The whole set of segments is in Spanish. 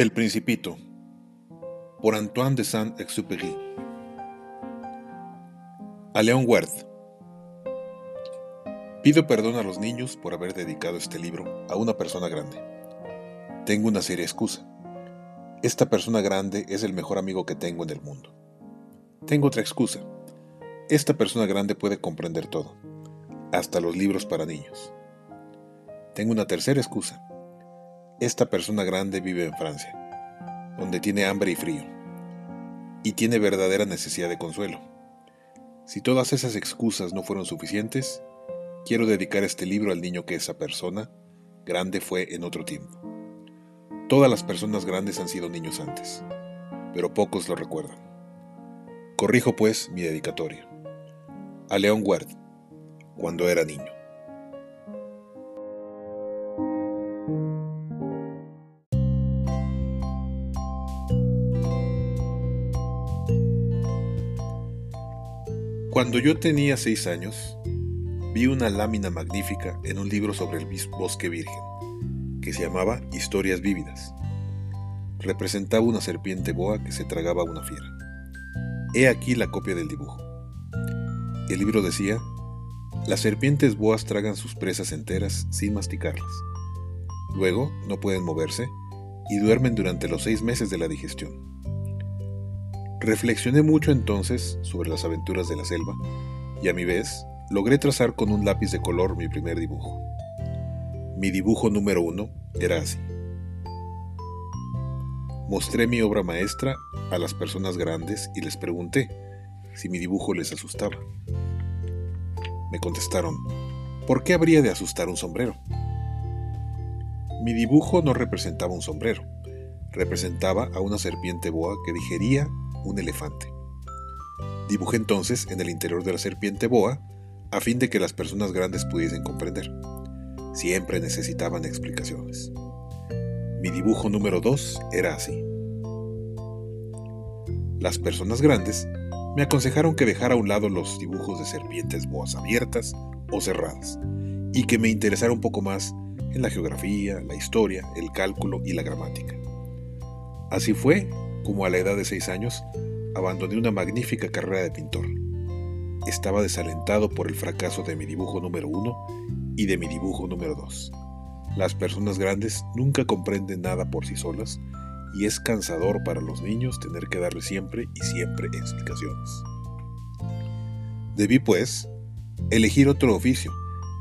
El Principito por Antoine de Saint-Exupéry A León Worth Pido perdón a los niños por haber dedicado este libro a una persona grande. Tengo una seria excusa. Esta persona grande es el mejor amigo que tengo en el mundo. Tengo otra excusa. Esta persona grande puede comprender todo, hasta los libros para niños. Tengo una tercera excusa. Esta persona grande vive en Francia, donde tiene hambre y frío, y tiene verdadera necesidad de consuelo. Si todas esas excusas no fueron suficientes, quiero dedicar este libro al niño que esa persona grande fue en otro tiempo. Todas las personas grandes han sido niños antes, pero pocos lo recuerdan. Corrijo pues mi dedicatoria. A León Ward, cuando era niño. Cuando yo tenía seis años, vi una lámina magnífica en un libro sobre el bosque virgen, que se llamaba Historias vívidas. Representaba una serpiente boa que se tragaba a una fiera. He aquí la copia del dibujo. El libro decía, las serpientes boas tragan sus presas enteras sin masticarlas. Luego no pueden moverse y duermen durante los seis meses de la digestión. Reflexioné mucho entonces sobre las aventuras de la selva y a mi vez logré trazar con un lápiz de color mi primer dibujo. Mi dibujo número uno era así. Mostré mi obra maestra a las personas grandes y les pregunté si mi dibujo les asustaba. Me contestaron, ¿por qué habría de asustar un sombrero? Mi dibujo no representaba un sombrero, representaba a una serpiente boa que digería un elefante. Dibujé entonces en el interior de la serpiente boa a fin de que las personas grandes pudiesen comprender. Siempre necesitaban explicaciones. Mi dibujo número 2 era así. Las personas grandes me aconsejaron que dejara a un lado los dibujos de serpientes boas abiertas o cerradas y que me interesara un poco más en la geografía, la historia, el cálculo y la gramática. Así fue como a la edad de seis años, abandoné una magnífica carrera de pintor. Estaba desalentado por el fracaso de mi dibujo número uno y de mi dibujo número dos. Las personas grandes nunca comprenden nada por sí solas y es cansador para los niños tener que darle siempre y siempre explicaciones. Debí, pues, elegir otro oficio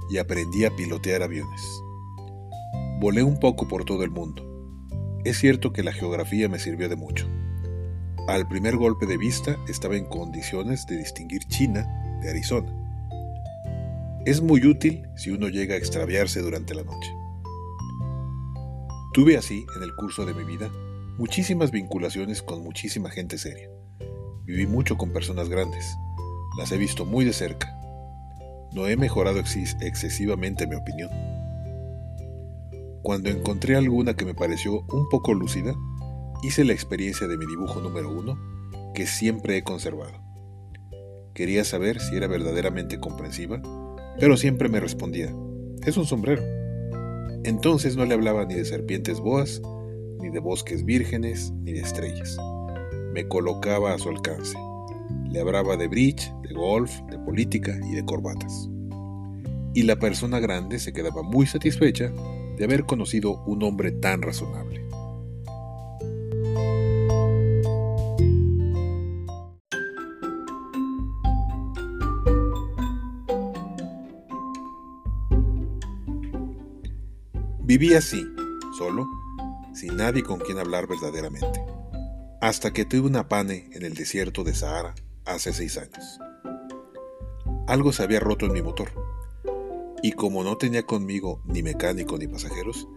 y aprendí a pilotear aviones. Volé un poco por todo el mundo es cierto que la geografía me sirvió de mucho. Al primer golpe de vista estaba en condiciones de distinguir China de Arizona. Es muy útil si uno llega a extraviarse durante la noche. Tuve así, en el curso de mi vida, muchísimas vinculaciones con muchísima gente seria. Viví mucho con personas grandes. Las he visto muy de cerca. No he mejorado excesivamente mi opinión. Cuando encontré alguna que me pareció un poco lúcida, hice la experiencia de mi dibujo número uno, que siempre he conservado. Quería saber si era verdaderamente comprensiva, pero siempre me respondía, es un sombrero. Entonces no le hablaba ni de serpientes boas, ni de bosques vírgenes, ni de estrellas. Me colocaba a su alcance. Le hablaba de bridge, de golf, de política y de corbatas. Y la persona grande se quedaba muy satisfecha de haber conocido un hombre tan razonable. Viví así, solo, sin nadie con quien hablar verdaderamente, hasta que tuve una pane en el desierto de Sahara hace seis años. Algo se había roto en mi motor y como no tenía conmigo ni mecánico ni pasajeros,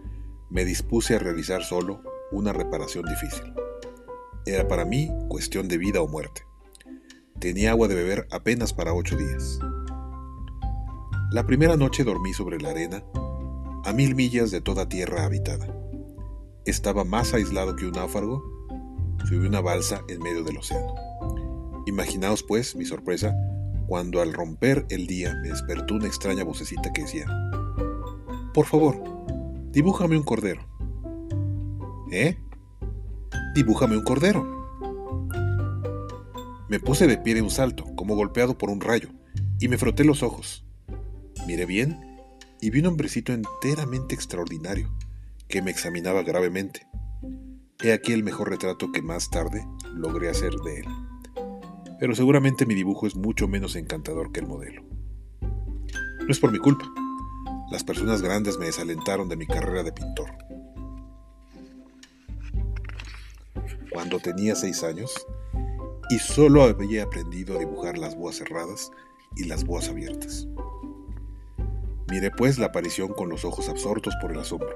me dispuse a realizar solo una reparación difícil. Era para mí cuestión de vida o muerte. Tenía agua de beber apenas para ocho días. La primera noche dormí sobre la arena, a mil millas de toda tierra habitada. Estaba más aislado que un náufrago subí una balsa en medio del océano. Imaginaos pues mi sorpresa cuando al romper el día me despertó una extraña vocecita que decía, Por favor, dibújame un cordero. ¿Eh? dibújame un cordero. Me puse de pie de un salto, como golpeado por un rayo, y me froté los ojos. Miré bien y vi un hombrecito enteramente extraordinario, que me examinaba gravemente. He aquí el mejor retrato que más tarde logré hacer de él. Pero seguramente mi dibujo es mucho menos encantador que el modelo. No es por mi culpa. Las personas grandes me desalentaron de mi carrera de pintor. Cuando tenía seis años, y solo había aprendido a dibujar las boas cerradas y las boas abiertas. Miré pues la aparición con los ojos absortos por el asombro.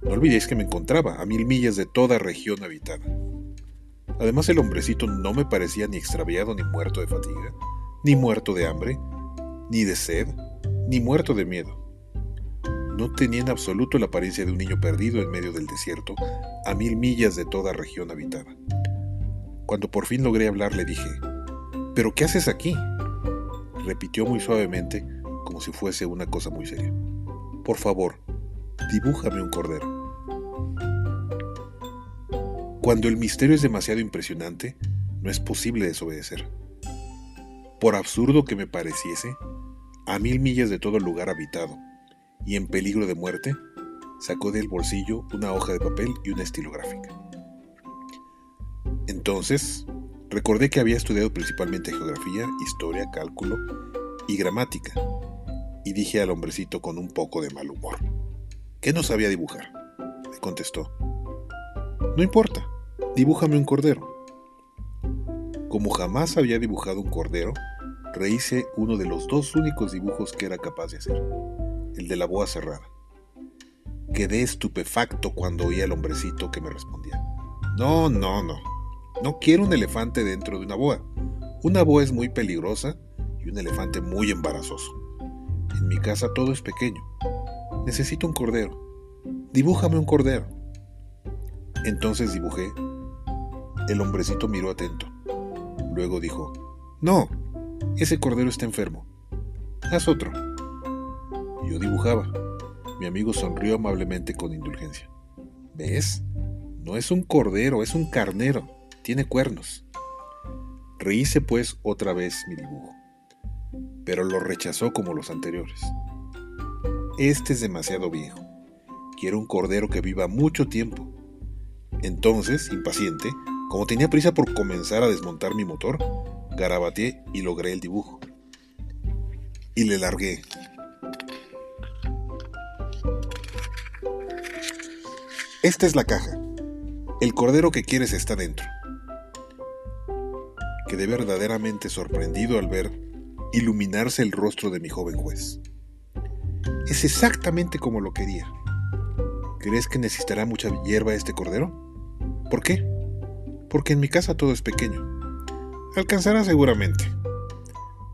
No olvidéis que me encontraba a mil millas de toda región habitada. Además el hombrecito no me parecía ni extraviado ni muerto de fatiga, ni muerto de hambre, ni de sed, ni muerto de miedo. No tenía en absoluto la apariencia de un niño perdido en medio del desierto, a mil millas de toda región habitada. Cuando por fin logré hablar le dije, ¿pero qué haces aquí? Repitió muy suavemente, como si fuese una cosa muy seria. Por favor, dibújame un cordero. Cuando el misterio es demasiado impresionante, no es posible desobedecer. Por absurdo que me pareciese, a mil millas de todo lugar habitado y en peligro de muerte, sacó del bolsillo una hoja de papel y una estilográfica. Entonces, recordé que había estudiado principalmente geografía, historia, cálculo y gramática, y dije al hombrecito con un poco de mal humor. ¿Qué no sabía dibujar? Me contestó. No importa, dibújame un cordero. Como jamás había dibujado un cordero, rehice uno de los dos únicos dibujos que era capaz de hacer, el de la boa cerrada. Quedé estupefacto cuando oí al hombrecito que me respondía. No, no, no. No quiero un elefante dentro de una boa. Una boa es muy peligrosa y un elefante muy embarazoso. En mi casa todo es pequeño. Necesito un cordero. Dibújame un cordero. Entonces dibujé. El hombrecito miró atento. Luego dijo, No, ese cordero está enfermo. Haz otro. Yo dibujaba. Mi amigo sonrió amablemente con indulgencia. ¿Ves? No es un cordero, es un carnero. Tiene cuernos. Rehice pues otra vez mi dibujo, pero lo rechazó como los anteriores. Este es demasiado viejo. Quiero un cordero que viva mucho tiempo. Entonces, impaciente, como tenía prisa por comenzar a desmontar mi motor, garabateé y logré el dibujo. Y le largué. Esta es la caja. El cordero que quieres está dentro. Quedé verdaderamente sorprendido al ver iluminarse el rostro de mi joven juez. Es exactamente como lo quería. ¿Crees que necesitará mucha hierba este cordero? ¿Por qué? Porque en mi casa todo es pequeño. Alcanzará seguramente.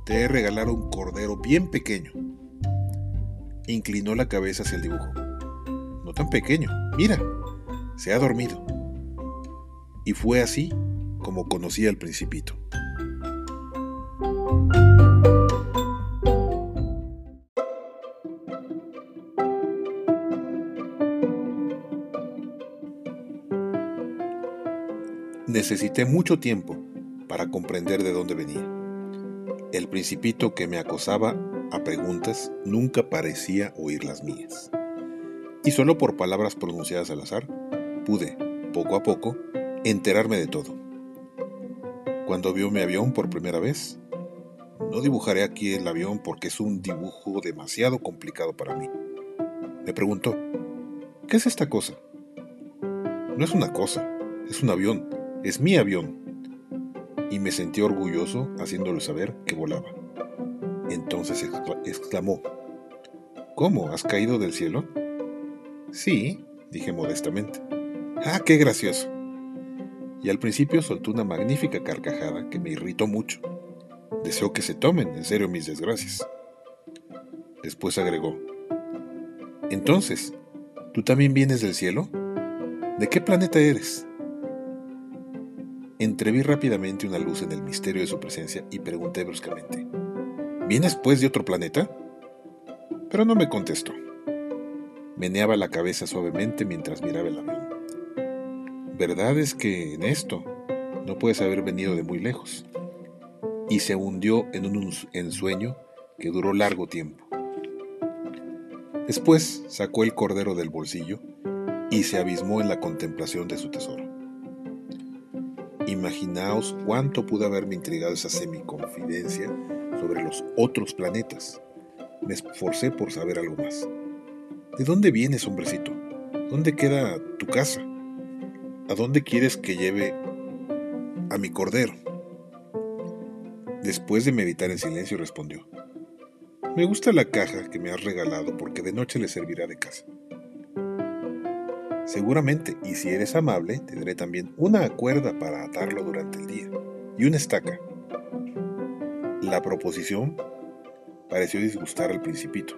Te he regalado un cordero bien pequeño. Inclinó la cabeza hacia el dibujo. No tan pequeño. Mira, se ha dormido. Y fue así como conocí al principito. Necesité mucho tiempo para comprender de dónde venía. El principito que me acosaba a preguntas nunca parecía oír las mías. Y solo por palabras pronunciadas al azar pude, poco a poco, enterarme de todo. Cuando vio mi avión por primera vez, no dibujaré aquí el avión porque es un dibujo demasiado complicado para mí. Me preguntó, ¿qué es esta cosa? No es una cosa, es un avión, es mi avión y me sentí orgulloso haciéndole saber que volaba. Entonces exclamó, ¿Cómo? ¿Has caído del cielo? Sí, dije modestamente. ¡Ah, qué gracioso! Y al principio soltó una magnífica carcajada que me irritó mucho. Deseo que se tomen en serio mis desgracias. Después agregó, Entonces, ¿tú también vienes del cielo? ¿De qué planeta eres? Entreví rápidamente una luz en el misterio de su presencia y pregunté bruscamente, ¿Vienes pues de otro planeta? Pero no me contestó. Meneaba la cabeza suavemente mientras miraba el avión. verdad es que en esto no puedes haber venido de muy lejos. Y se hundió en un ensueño que duró largo tiempo. Después sacó el cordero del bolsillo y se abismó en la contemplación de su tesoro. Imaginaos cuánto pudo haberme intrigado esa semiconfidencia sobre los otros planetas. Me esforcé por saber algo más. ¿De dónde vienes, hombrecito? ¿Dónde queda tu casa? ¿A dónde quieres que lleve a mi cordero? Después de meditar en silencio respondió, me gusta la caja que me has regalado porque de noche le servirá de casa. Seguramente, y si eres amable, tendré también una cuerda para atarlo durante el día y una estaca. La proposición pareció disgustar al principito.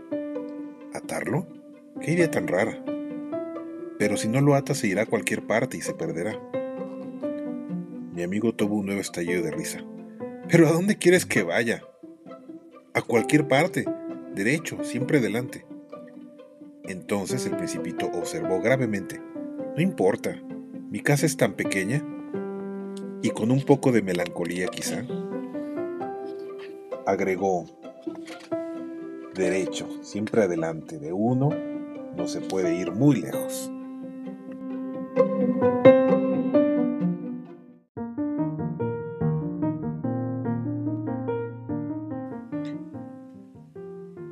¿Atarlo? ¿Qué idea tan rara? Pero si no lo ata se irá a cualquier parte y se perderá. Mi amigo tuvo un nuevo estallido de risa. ¿Pero a dónde quieres que vaya? A cualquier parte, derecho, siempre delante. Entonces el principito observó gravemente. No importa, mi casa es tan pequeña. Y con un poco de melancolía quizá, agregó, derecho, siempre adelante, de uno no se puede ir muy lejos.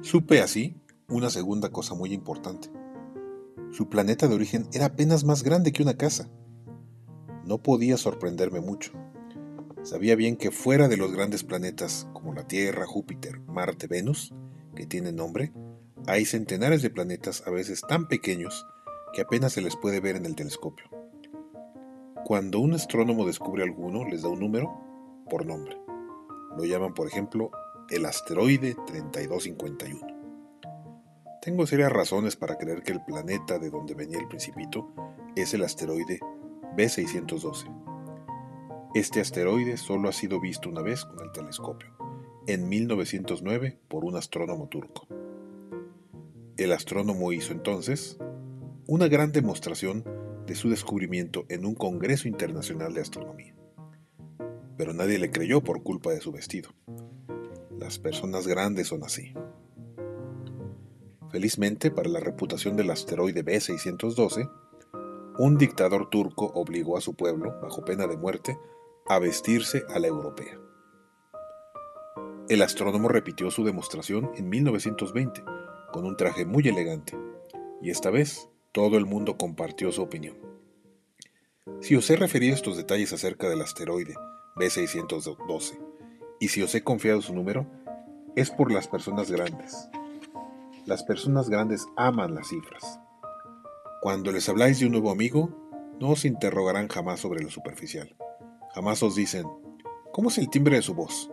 Supe así una segunda cosa muy importante. Su planeta de origen era apenas más grande que una casa. No podía sorprenderme mucho. Sabía bien que fuera de los grandes planetas como la Tierra, Júpiter, Marte, Venus, que tienen nombre, hay centenares de planetas a veces tan pequeños que apenas se les puede ver en el telescopio. Cuando un astrónomo descubre alguno, les da un número por nombre. Lo llaman, por ejemplo, el asteroide 3251. Tengo serias razones para creer que el planeta de donde venía el principito es el asteroide B612. Este asteroide solo ha sido visto una vez con el telescopio, en 1909 por un astrónomo turco. El astrónomo hizo entonces una gran demostración de su descubrimiento en un Congreso Internacional de Astronomía. Pero nadie le creyó por culpa de su vestido. Las personas grandes son así. Felizmente para la reputación del asteroide B612, un dictador turco obligó a su pueblo, bajo pena de muerte, a vestirse a la europea. El astrónomo repitió su demostración en 1920 con un traje muy elegante, y esta vez todo el mundo compartió su opinión. Si os he referido estos detalles acerca del asteroide B612 y si os he confiado su número, es por las personas grandes. Las personas grandes aman las cifras. Cuando les habláis de un nuevo amigo, no os interrogarán jamás sobre lo superficial. Jamás os dicen, ¿cómo es el timbre de su voz?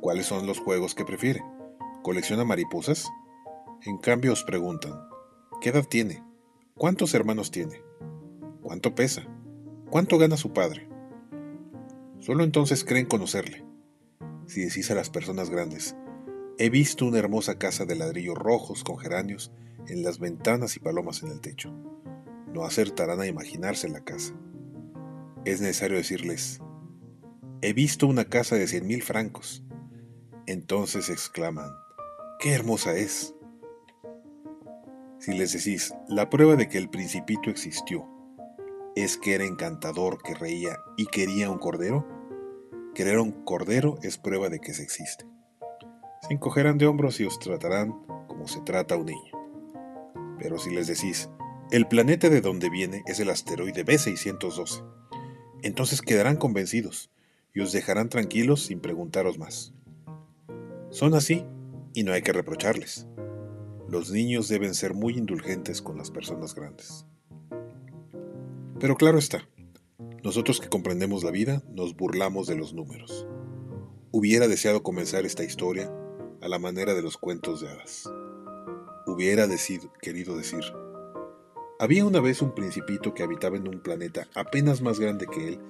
¿Cuáles son los juegos que prefiere? ¿Colecciona mariposas? En cambio os preguntan, ¿qué edad tiene? ¿Cuántos hermanos tiene? ¿Cuánto pesa? ¿Cuánto gana su padre? Solo entonces creen conocerle si decís a las personas grandes, he visto una hermosa casa de ladrillos rojos con geranios en las ventanas y palomas en el techo. No acertarán a imaginarse la casa. Es necesario decirles, he visto una casa de cien mil francos. Entonces exclaman, ¡qué hermosa es! Si les decís, la prueba de que el principito existió es que era encantador, que reía y quería un cordero, Querer un cordero es prueba de que se existe. Se encogerán de hombros y os tratarán como se trata a un niño. Pero si les decís, el planeta de donde viene es el asteroide B612, entonces quedarán convencidos y os dejarán tranquilos sin preguntaros más. Son así y no hay que reprocharles. Los niños deben ser muy indulgentes con las personas grandes. Pero claro está, nosotros que comprendemos la vida nos burlamos de los números. Hubiera deseado comenzar esta historia a la manera de los cuentos de hadas. Hubiera querido decir, había una vez un principito que habitaba en un planeta apenas más grande que él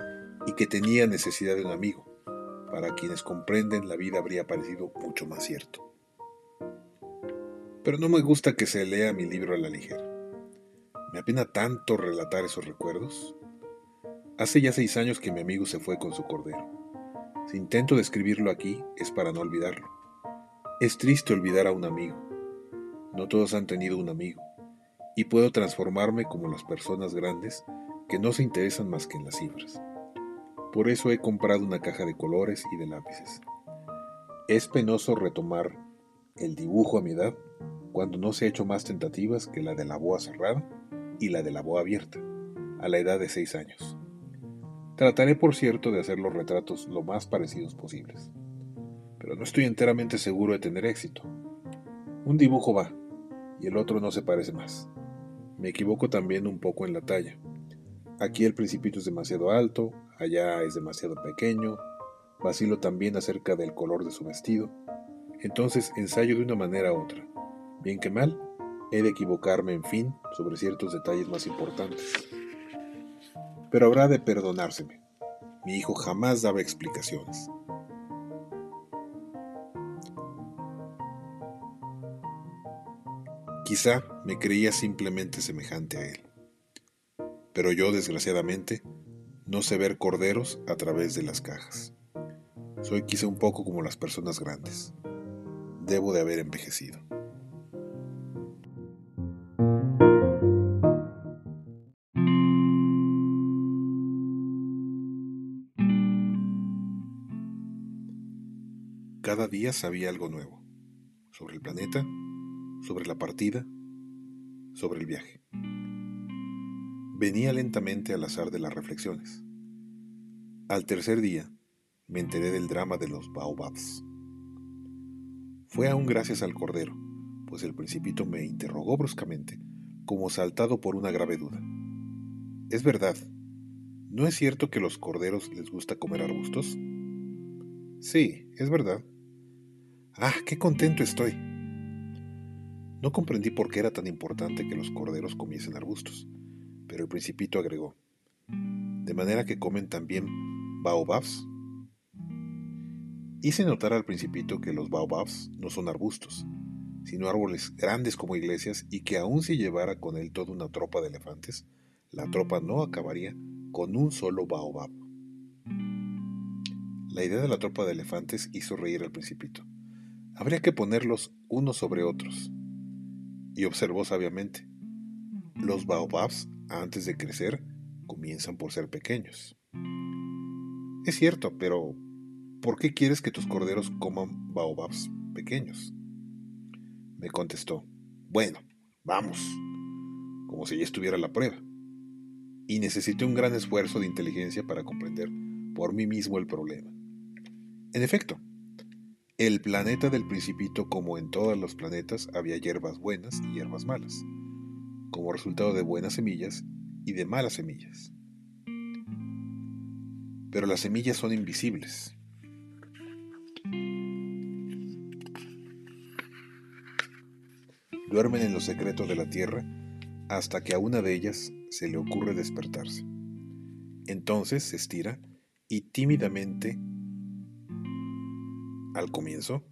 y que tenía necesidad de un amigo. Para quienes comprenden, la vida habría parecido mucho más cierto. Pero no me gusta que se lea mi libro a la ligera. Me apena tanto relatar esos recuerdos Hace ya seis años que mi amigo se fue con su cordero. Si intento describirlo aquí es para no olvidarlo. Es triste olvidar a un amigo. No todos han tenido un amigo. Y puedo transformarme como las personas grandes que no se interesan más que en las cifras. Por eso he comprado una caja de colores y de lápices. Es penoso retomar el dibujo a mi edad cuando no se ha hecho más tentativas que la de la boa cerrada y la de la boa abierta, a la edad de seis años. Trataré, por cierto, de hacer los retratos lo más parecidos posibles, pero no estoy enteramente seguro de tener éxito. Un dibujo va, y el otro no se parece más. Me equivoco también un poco en la talla. Aquí el principito es demasiado alto, allá es demasiado pequeño, vacilo también acerca del color de su vestido, entonces ensayo de una manera u otra. Bien que mal, he de equivocarme, en fin, sobre ciertos detalles más importantes. Pero habrá de perdonárseme. Mi hijo jamás daba explicaciones. Quizá me creía simplemente semejante a él. Pero yo, desgraciadamente, no sé ver corderos a través de las cajas. Soy quizá un poco como las personas grandes. Debo de haber envejecido. Cada día sabía algo nuevo, sobre el planeta, sobre la partida, sobre el viaje. Venía lentamente al azar de las reflexiones. Al tercer día, me enteré del drama de los baobabs. Fue aún gracias al cordero, pues el principito me interrogó bruscamente, como saltado por una grave duda. Es verdad, ¿no es cierto que los corderos les gusta comer arbustos? Sí, es verdad. Ah, qué contento estoy. No comprendí por qué era tan importante que los corderos comiesen arbustos, pero el principito agregó, ¿de manera que comen también baobabs? Hice notar al principito que los baobabs no son arbustos, sino árboles grandes como iglesias y que aun si llevara con él toda una tropa de elefantes, la tropa no acabaría con un solo baobab. La idea de la tropa de elefantes hizo reír al principito. Habría que ponerlos unos sobre otros. Y observó sabiamente. Los baobabs, antes de crecer, comienzan por ser pequeños. Es cierto, pero ¿por qué quieres que tus corderos coman baobabs pequeños? Me contestó, bueno, vamos, como si ya estuviera la prueba. Y necesité un gran esfuerzo de inteligencia para comprender por mí mismo el problema. En efecto, el planeta del principito, como en todos los planetas, había hierbas buenas y hierbas malas, como resultado de buenas semillas y de malas semillas. Pero las semillas son invisibles. Duermen en los secretos de la tierra hasta que a una de ellas se le ocurre despertarse. Entonces se estira y tímidamente al comienzo,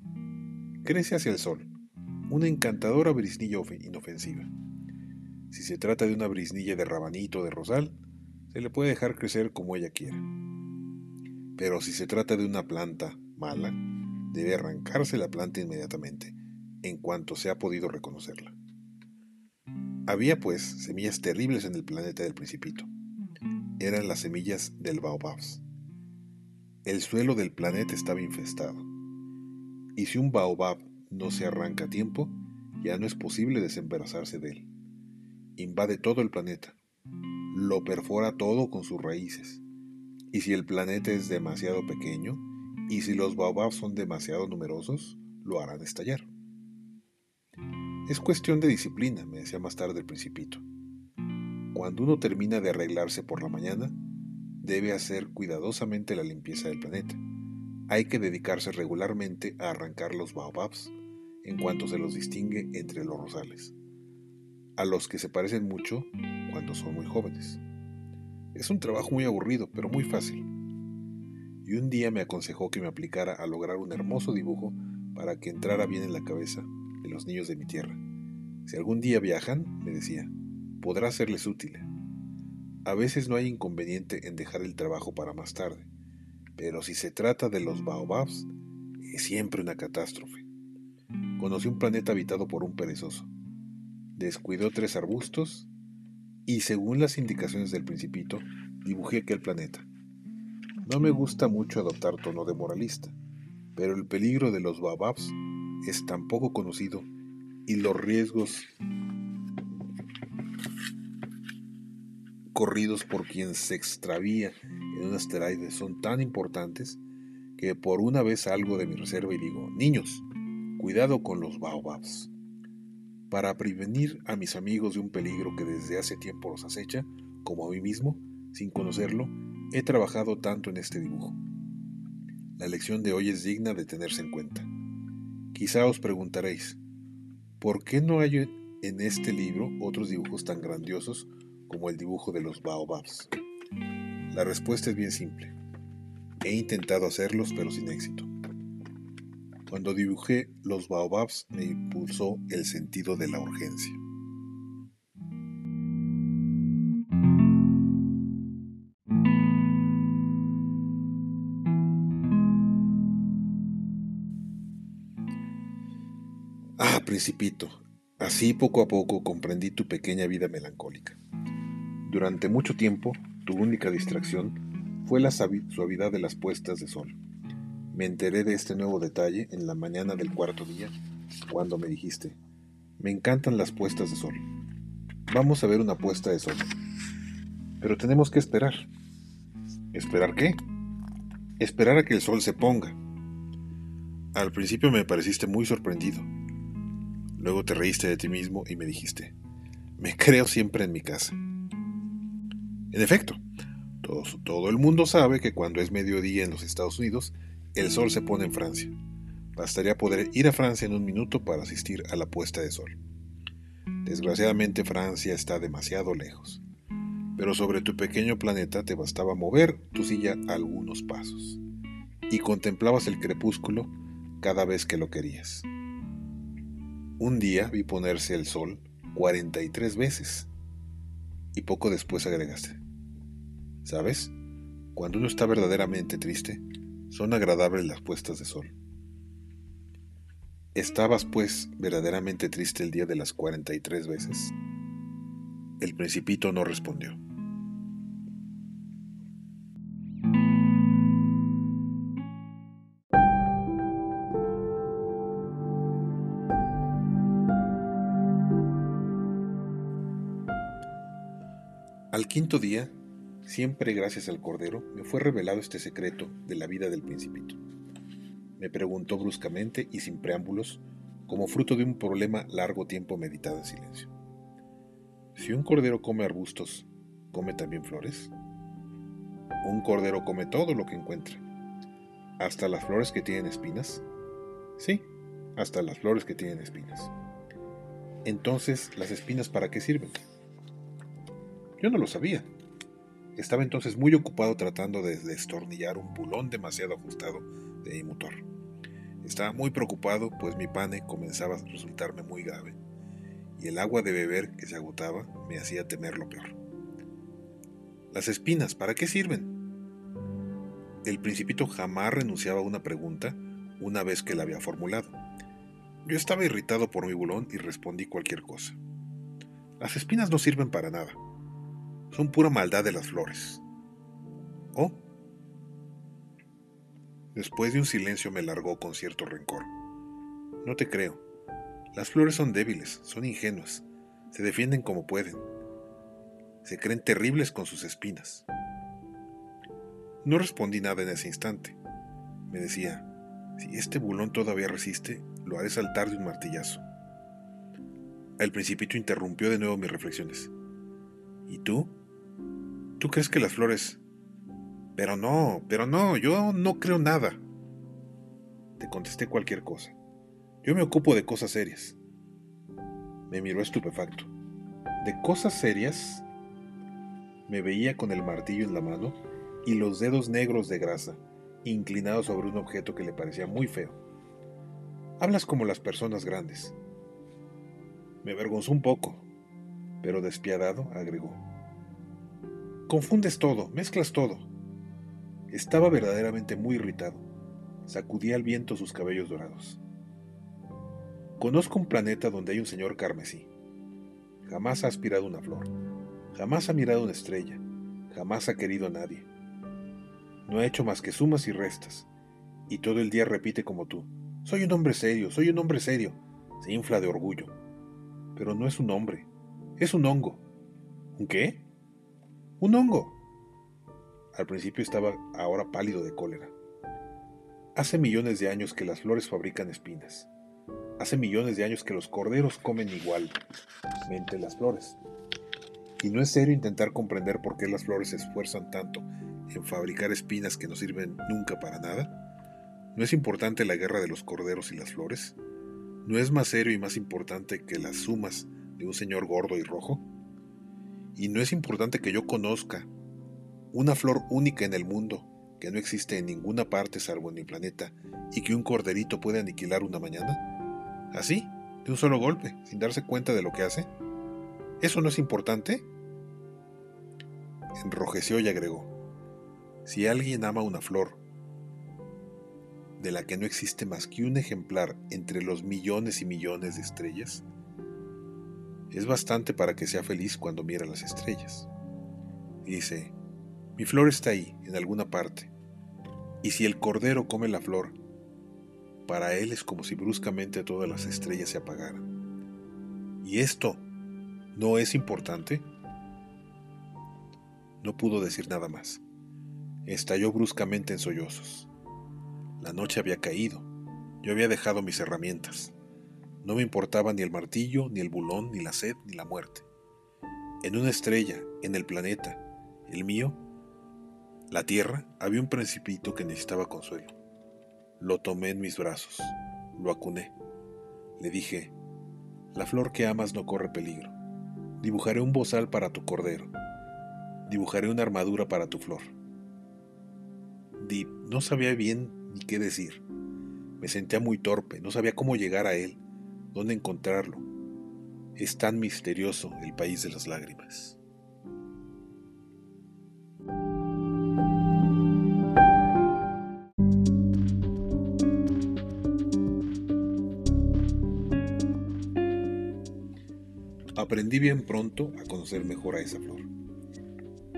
crece hacia el sol, una encantadora brisnilla inofensiva. Si se trata de una brisnilla de rabanito de rosal, se le puede dejar crecer como ella quiera. Pero si se trata de una planta mala, debe arrancarse la planta inmediatamente, en cuanto se ha podido reconocerla. Había, pues, semillas terribles en el planeta del principito. Eran las semillas del baobabs. El suelo del planeta estaba infestado. Y si un baobab no se arranca a tiempo, ya no es posible desembarazarse de él. Invade todo el planeta, lo perfora todo con sus raíces. Y si el planeta es demasiado pequeño, y si los baobabs son demasiado numerosos, lo harán estallar. Es cuestión de disciplina, me decía más tarde el principito. Cuando uno termina de arreglarse por la mañana, debe hacer cuidadosamente la limpieza del planeta hay que dedicarse regularmente a arrancar los baobabs en cuanto se los distingue entre los rosales, a los que se parecen mucho cuando son muy jóvenes. Es un trabajo muy aburrido, pero muy fácil. Y un día me aconsejó que me aplicara a lograr un hermoso dibujo para que entrara bien en la cabeza de los niños de mi tierra. Si algún día viajan, me decía, podrá serles útil. A veces no hay inconveniente en dejar el trabajo para más tarde, pero si se trata de los baobabs, es siempre una catástrofe. Conocí un planeta habitado por un perezoso. Descuidó tres arbustos y según las indicaciones del principito, dibujé aquel planeta. No me gusta mucho adoptar tono de moralista, pero el peligro de los baobabs es tan poco conocido y los riesgos corridos por quien se extravía en un asteroide son tan importantes que por una vez salgo de mi reserva y digo, niños, cuidado con los baobabs. Para prevenir a mis amigos de un peligro que desde hace tiempo los acecha, como a mí mismo, sin conocerlo, he trabajado tanto en este dibujo. La lección de hoy es digna de tenerse en cuenta. Quizá os preguntaréis, ¿por qué no hay en este libro otros dibujos tan grandiosos como el dibujo de los baobabs? La respuesta es bien simple. He intentado hacerlos pero sin éxito. Cuando dibujé los baobabs me impulsó el sentido de la urgencia. Ah, principito, así poco a poco comprendí tu pequeña vida melancólica. Durante mucho tiempo, tu única distracción fue la suavidad de las puestas de sol. Me enteré de este nuevo detalle en la mañana del cuarto día, cuando me dijiste, me encantan las puestas de sol. Vamos a ver una puesta de sol. Pero tenemos que esperar. ¿Esperar qué? Esperar a que el sol se ponga. Al principio me pareciste muy sorprendido. Luego te reíste de ti mismo y me dijiste, me creo siempre en mi casa. En efecto, todo, el mundo sabe que cuando es mediodía en los Estados Unidos, el sol se pone en Francia. Bastaría poder ir a Francia en un minuto para asistir a la puesta de sol. Desgraciadamente Francia está demasiado lejos, pero sobre tu pequeño planeta te bastaba mover tu silla algunos pasos y contemplabas el crepúsculo cada vez que lo querías. Un día vi ponerse el sol 43 veces y poco después agregaste, ¿sabes? Cuando uno está verdaderamente triste, son agradables las puestas de sol. ¿Estabas, pues, verdaderamente triste el día de las 43 veces? El principito no respondió. Al quinto día, siempre gracias al Cordero, me fue revelado este secreto de la vida del principito. Me preguntó bruscamente y sin preámbulos, como fruto de un problema largo tiempo meditado en silencio. Si un cordero come arbustos, ¿come también flores? Un cordero come todo lo que encuentra. ¿Hasta las flores que tienen espinas? Sí, hasta las flores que tienen espinas. Entonces, ¿las espinas para qué sirven? Yo no lo sabía. Estaba entonces muy ocupado tratando de destornillar un bulón demasiado ajustado de mi motor. Estaba muy preocupado, pues mi pane comenzaba a resultarme muy grave, y el agua de beber que se agotaba me hacía temer lo peor. Las espinas, ¿para qué sirven? El principito jamás renunciaba a una pregunta una vez que la había formulado. Yo estaba irritado por mi bulón y respondí cualquier cosa. Las espinas no sirven para nada son pura maldad de las flores. ¿Oh? Después de un silencio me largó con cierto rencor. No te creo. Las flores son débiles, son ingenuas, se defienden como pueden. Se creen terribles con sus espinas. No respondí nada en ese instante. Me decía, si este bulón todavía resiste, lo haré saltar de un martillazo. El principito interrumpió de nuevo mis reflexiones. ¿Y tú? ¿Tú crees que las flores... Pero no, pero no, yo no creo nada. Te contesté cualquier cosa. Yo me ocupo de cosas serias. Me miró estupefacto. ¿De cosas serias? Me veía con el martillo en la mano y los dedos negros de grasa, inclinados sobre un objeto que le parecía muy feo. Hablas como las personas grandes. Me avergonzó un poco, pero despiadado agregó. Confundes todo, mezclas todo. Estaba verdaderamente muy irritado. Sacudía al viento sus cabellos dorados. Conozco un planeta donde hay un señor carmesí. Jamás ha aspirado una flor. Jamás ha mirado una estrella. Jamás ha querido a nadie. No ha hecho más que sumas y restas. Y todo el día repite como tú. Soy un hombre serio, soy un hombre serio. Se infla de orgullo. Pero no es un hombre. Es un hongo. ¿Un qué? Un hongo. Al principio estaba ahora pálido de cólera. Hace millones de años que las flores fabrican espinas. Hace millones de años que los corderos comen igualmente las flores. Y no es serio intentar comprender por qué las flores se esfuerzan tanto en fabricar espinas que no sirven nunca para nada. ¿No es importante la guerra de los corderos y las flores? ¿No es más serio y más importante que las sumas de un señor gordo y rojo? ¿Y no es importante que yo conozca una flor única en el mundo que no existe en ninguna parte salvo en mi planeta y que un corderito puede aniquilar una mañana? ¿Así? ¿De un solo golpe, sin darse cuenta de lo que hace? ¿Eso no es importante? Enrojeció y agregó, si alguien ama una flor, de la que no existe más que un ejemplar entre los millones y millones de estrellas, es bastante para que sea feliz cuando mira las estrellas. dice, mi flor está ahí, en alguna parte, y si el cordero come la flor, para él es como si bruscamente todas las estrellas se apagaran. ¿Y esto no es importante? No pudo decir nada más. Estalló bruscamente en sollozos. La noche había caído. Yo había dejado mis herramientas. No me importaba ni el martillo, ni el bulón, ni la sed, ni la muerte. En una estrella, en el planeta, el mío, la Tierra, había un principito que necesitaba consuelo. Lo tomé en mis brazos, lo acuné. Le dije, la flor que amas no corre peligro. Dibujaré un bozal para tu cordero. Dibujaré una armadura para tu flor. Di, no sabía bien ni qué decir. Me sentía muy torpe, no sabía cómo llegar a él, dónde encontrarlo. Es tan misterioso el país de las lágrimas. Aprendí bien pronto a conocer mejor a esa flor.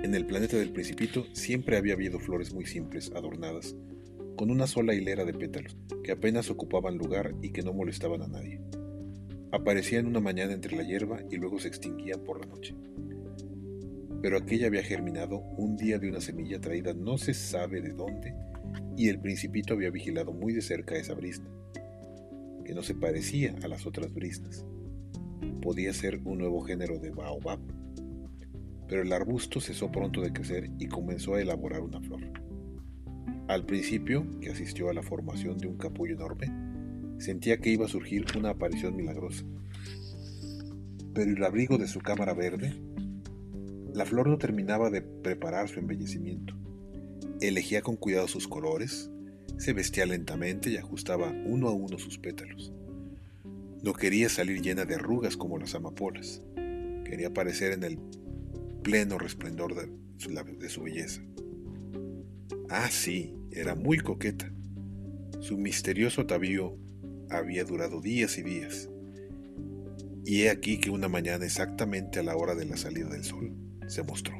En el planeta del principito siempre había habido flores muy simples, adornadas, con una sola hilera de pétalos, que apenas ocupaban lugar y que no molestaban a nadie. Aparecían una mañana entre la hierba y luego se extinguían por la noche. Pero aquella había germinado un día de una semilla traída no se sabe de dónde, y el principito había vigilado muy de cerca esa brisna, que no se parecía a las otras brisnas. Podía ser un nuevo género de baobab pero el arbusto cesó pronto de crecer y comenzó a elaborar una flor. Al principio, que asistió a la formación de un capullo enorme, sentía que iba a surgir una aparición milagrosa. Pero el abrigo de su cámara verde, la flor no terminaba de preparar su embellecimiento. Elegía con cuidado sus colores, se vestía lentamente y ajustaba uno a uno sus pétalos. No quería salir llena de arrugas como las amapolas. Quería aparecer en el pleno resplendor de su, belleza. Ah, sí, era muy coqueta. Su misterioso atavío había durado días y días. Y he aquí que una mañana exactamente a la hora de la salida del sol se mostró.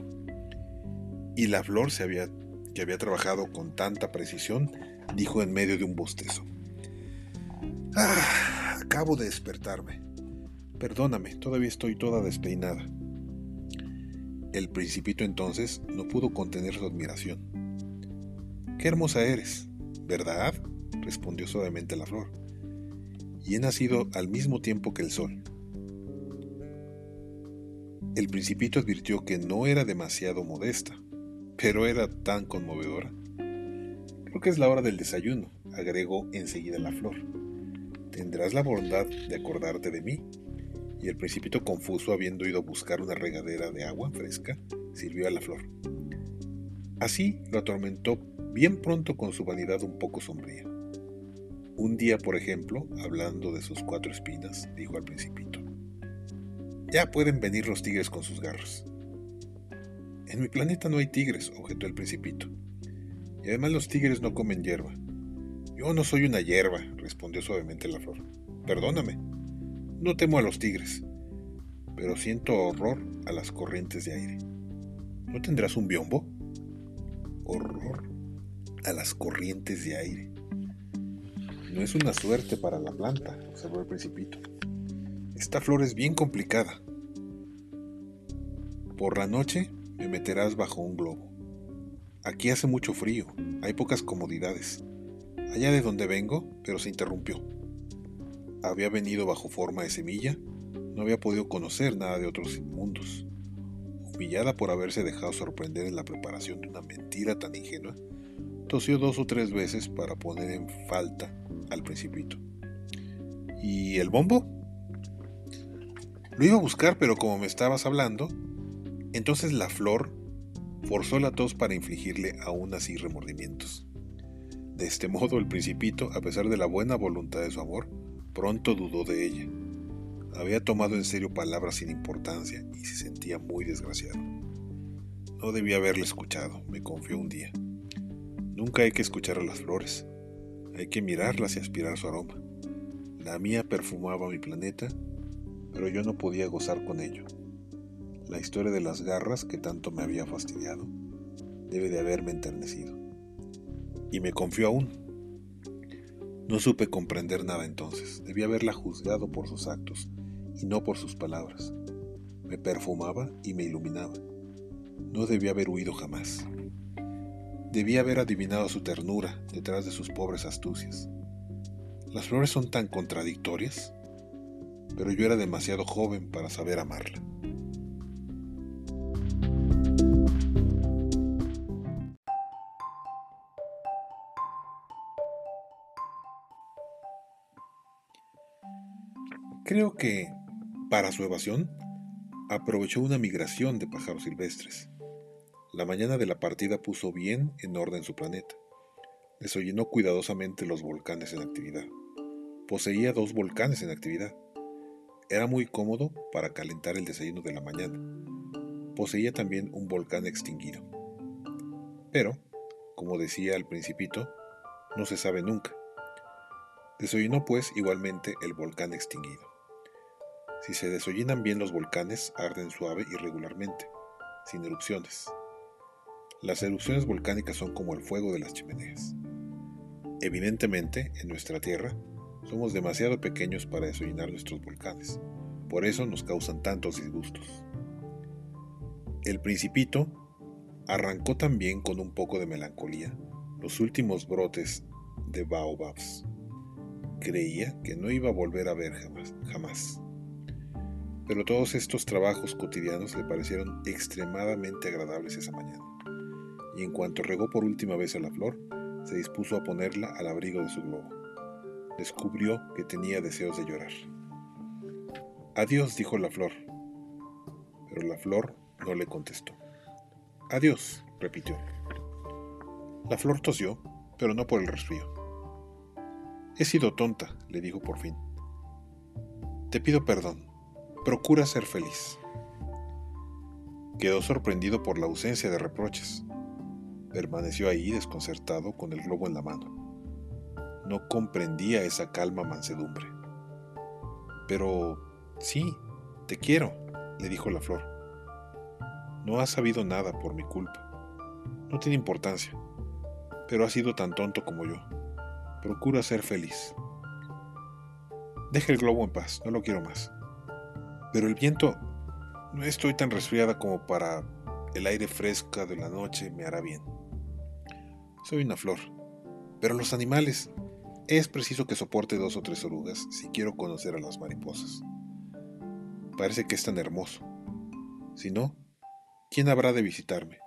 Y la flor se había, que había trabajado con tanta precisión dijo en medio de un bostezo. Ah, acabo de despertarme. Perdóname, todavía estoy toda despeinada. El principito entonces no pudo contener su admiración. Qué hermosa eres, ¿verdad? respondió suavemente la flor. Y he nacido al mismo tiempo que el sol. El principito advirtió que no era demasiado modesta, pero era tan conmovedora. Creo que es la hora del desayuno, agregó enseguida la flor. ¿Tendrás la bondad de acordarte de mí? y el principito confuso, habiendo ido a buscar una regadera de agua fresca, sirvió a la flor. Así lo atormentó bien pronto con su vanidad un poco sombría. Un día, por ejemplo, hablando de sus cuatro espinas, dijo al principito, Ya pueden venir los tigres con sus garras. En mi planeta no hay tigres, objetó el principito. Y además los tigres no comen hierba. Yo no soy una hierba, respondió suavemente la flor. Perdóname. No temo a los tigres, pero siento horror a las corrientes de aire. ¿No tendrás un biombo? Horror a las corrientes de aire. No es una suerte para la planta, observó el principito. Esta flor es bien complicada. Por la noche me meterás bajo un globo. Aquí hace mucho frío, hay pocas comodidades. Allá de donde vengo, pero se interrumpió. Había venido bajo forma de semilla, no había podido conocer nada de otros mundos. Humillada por haberse dejado sorprender en la preparación de una mentira tan ingenua, tosió dos o tres veces para poner en falta al principito. ¿Y el bombo? Lo iba a buscar, pero como me estabas hablando, entonces la flor forzó la tos para infligirle aún así remordimientos. De este modo el principito, a pesar de la buena voluntad de su amor, pronto dudó de ella. Había tomado en serio palabras sin importancia y se sentía muy desgraciado. No debía haberle escuchado, me confió un día. Nunca hay que escuchar a las flores, hay que mirarlas y aspirar su aroma. La mía perfumaba mi planeta, pero yo no podía gozar con ello. La historia de las garras que tanto me había fastidiado debe de haberme enternecido. Y me confió aún. No supe comprender nada entonces. Debía haberla juzgado por sus actos y no por sus palabras. Me perfumaba y me iluminaba. No debía haber huido jamás. Debía haber adivinado su ternura detrás de sus pobres astucias. Las flores son tan contradictorias, pero yo era demasiado joven para saber amarla. Creo que, para su evasión, aprovechó una migración de pájaros silvestres. La mañana de la partida puso bien en orden su planeta. Desollinó cuidadosamente los volcanes en actividad. Poseía dos volcanes en actividad. Era muy cómodo para calentar el desayuno de la mañana. Poseía también un volcán extinguido. Pero, como decía el principito, no se sabe nunca. Desollinó pues igualmente el volcán extinguido. Si se desollinan bien los volcanes, arden suave y regularmente, sin erupciones. Las erupciones volcánicas son como el fuego de las chimeneas. Evidentemente, en nuestra Tierra, somos demasiado pequeños para desollinar nuestros volcanes. Por eso nos causan tantos disgustos. El principito arrancó también con un poco de melancolía los últimos brotes de baobabs. Creía que no iba a volver a ver jamás. jamás pero todos estos trabajos cotidianos le parecieron extremadamente agradables esa mañana, y en cuanto regó por última vez a la flor, se dispuso a ponerla al abrigo de su globo. Descubrió que tenía deseos de llorar. Adiós, dijo la flor, pero la flor no le contestó. Adiós, repitió. La flor tosió, pero no por el resfrío. He sido tonta, le dijo por fin. Te pido perdón. Procura ser feliz. Quedó sorprendido por la ausencia de reproches. Permaneció ahí desconcertado con el globo en la mano. No comprendía esa calma mansedumbre. Pero sí, te quiero, le dijo la flor. No has sabido nada por mi culpa. No tiene importancia, pero has sido tan tonto como yo. Procura ser feliz. Deja el globo en paz, no lo quiero más. Pero el viento, no estoy tan resfriada como para el aire fresca de la noche me hará bien. Soy una flor. Pero los animales, es preciso que soporte dos o tres orugas si quiero conocer a las mariposas. Parece que es tan hermoso. Si no, ¿quién habrá de visitarme?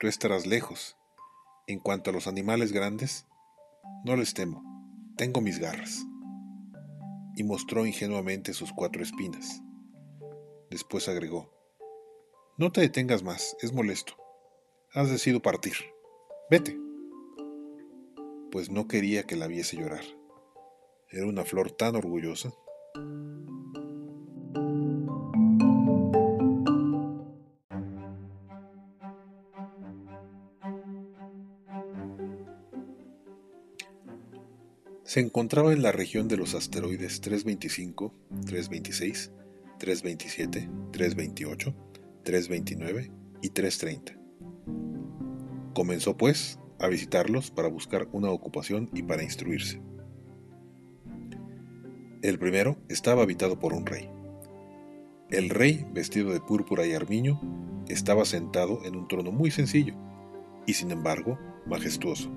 Tú estarás lejos. En cuanto a los animales grandes, no les temo. Tengo mis garras. Y mostró ingenuamente sus cuatro espinas. Después agregó, No te detengas más, es molesto. Has decidido partir. Vete. Pues no quería que la viese llorar. Era una flor tan orgullosa. se encontraba en la región de los asteroides 325, 326, 327, 328, 329 y 330. Comenzó, pues, a visitarlos para buscar una ocupación y para instruirse. El primero estaba habitado por un rey. El rey, vestido de púrpura y armiño, estaba sentado en un trono muy sencillo y sin embargo majestuoso.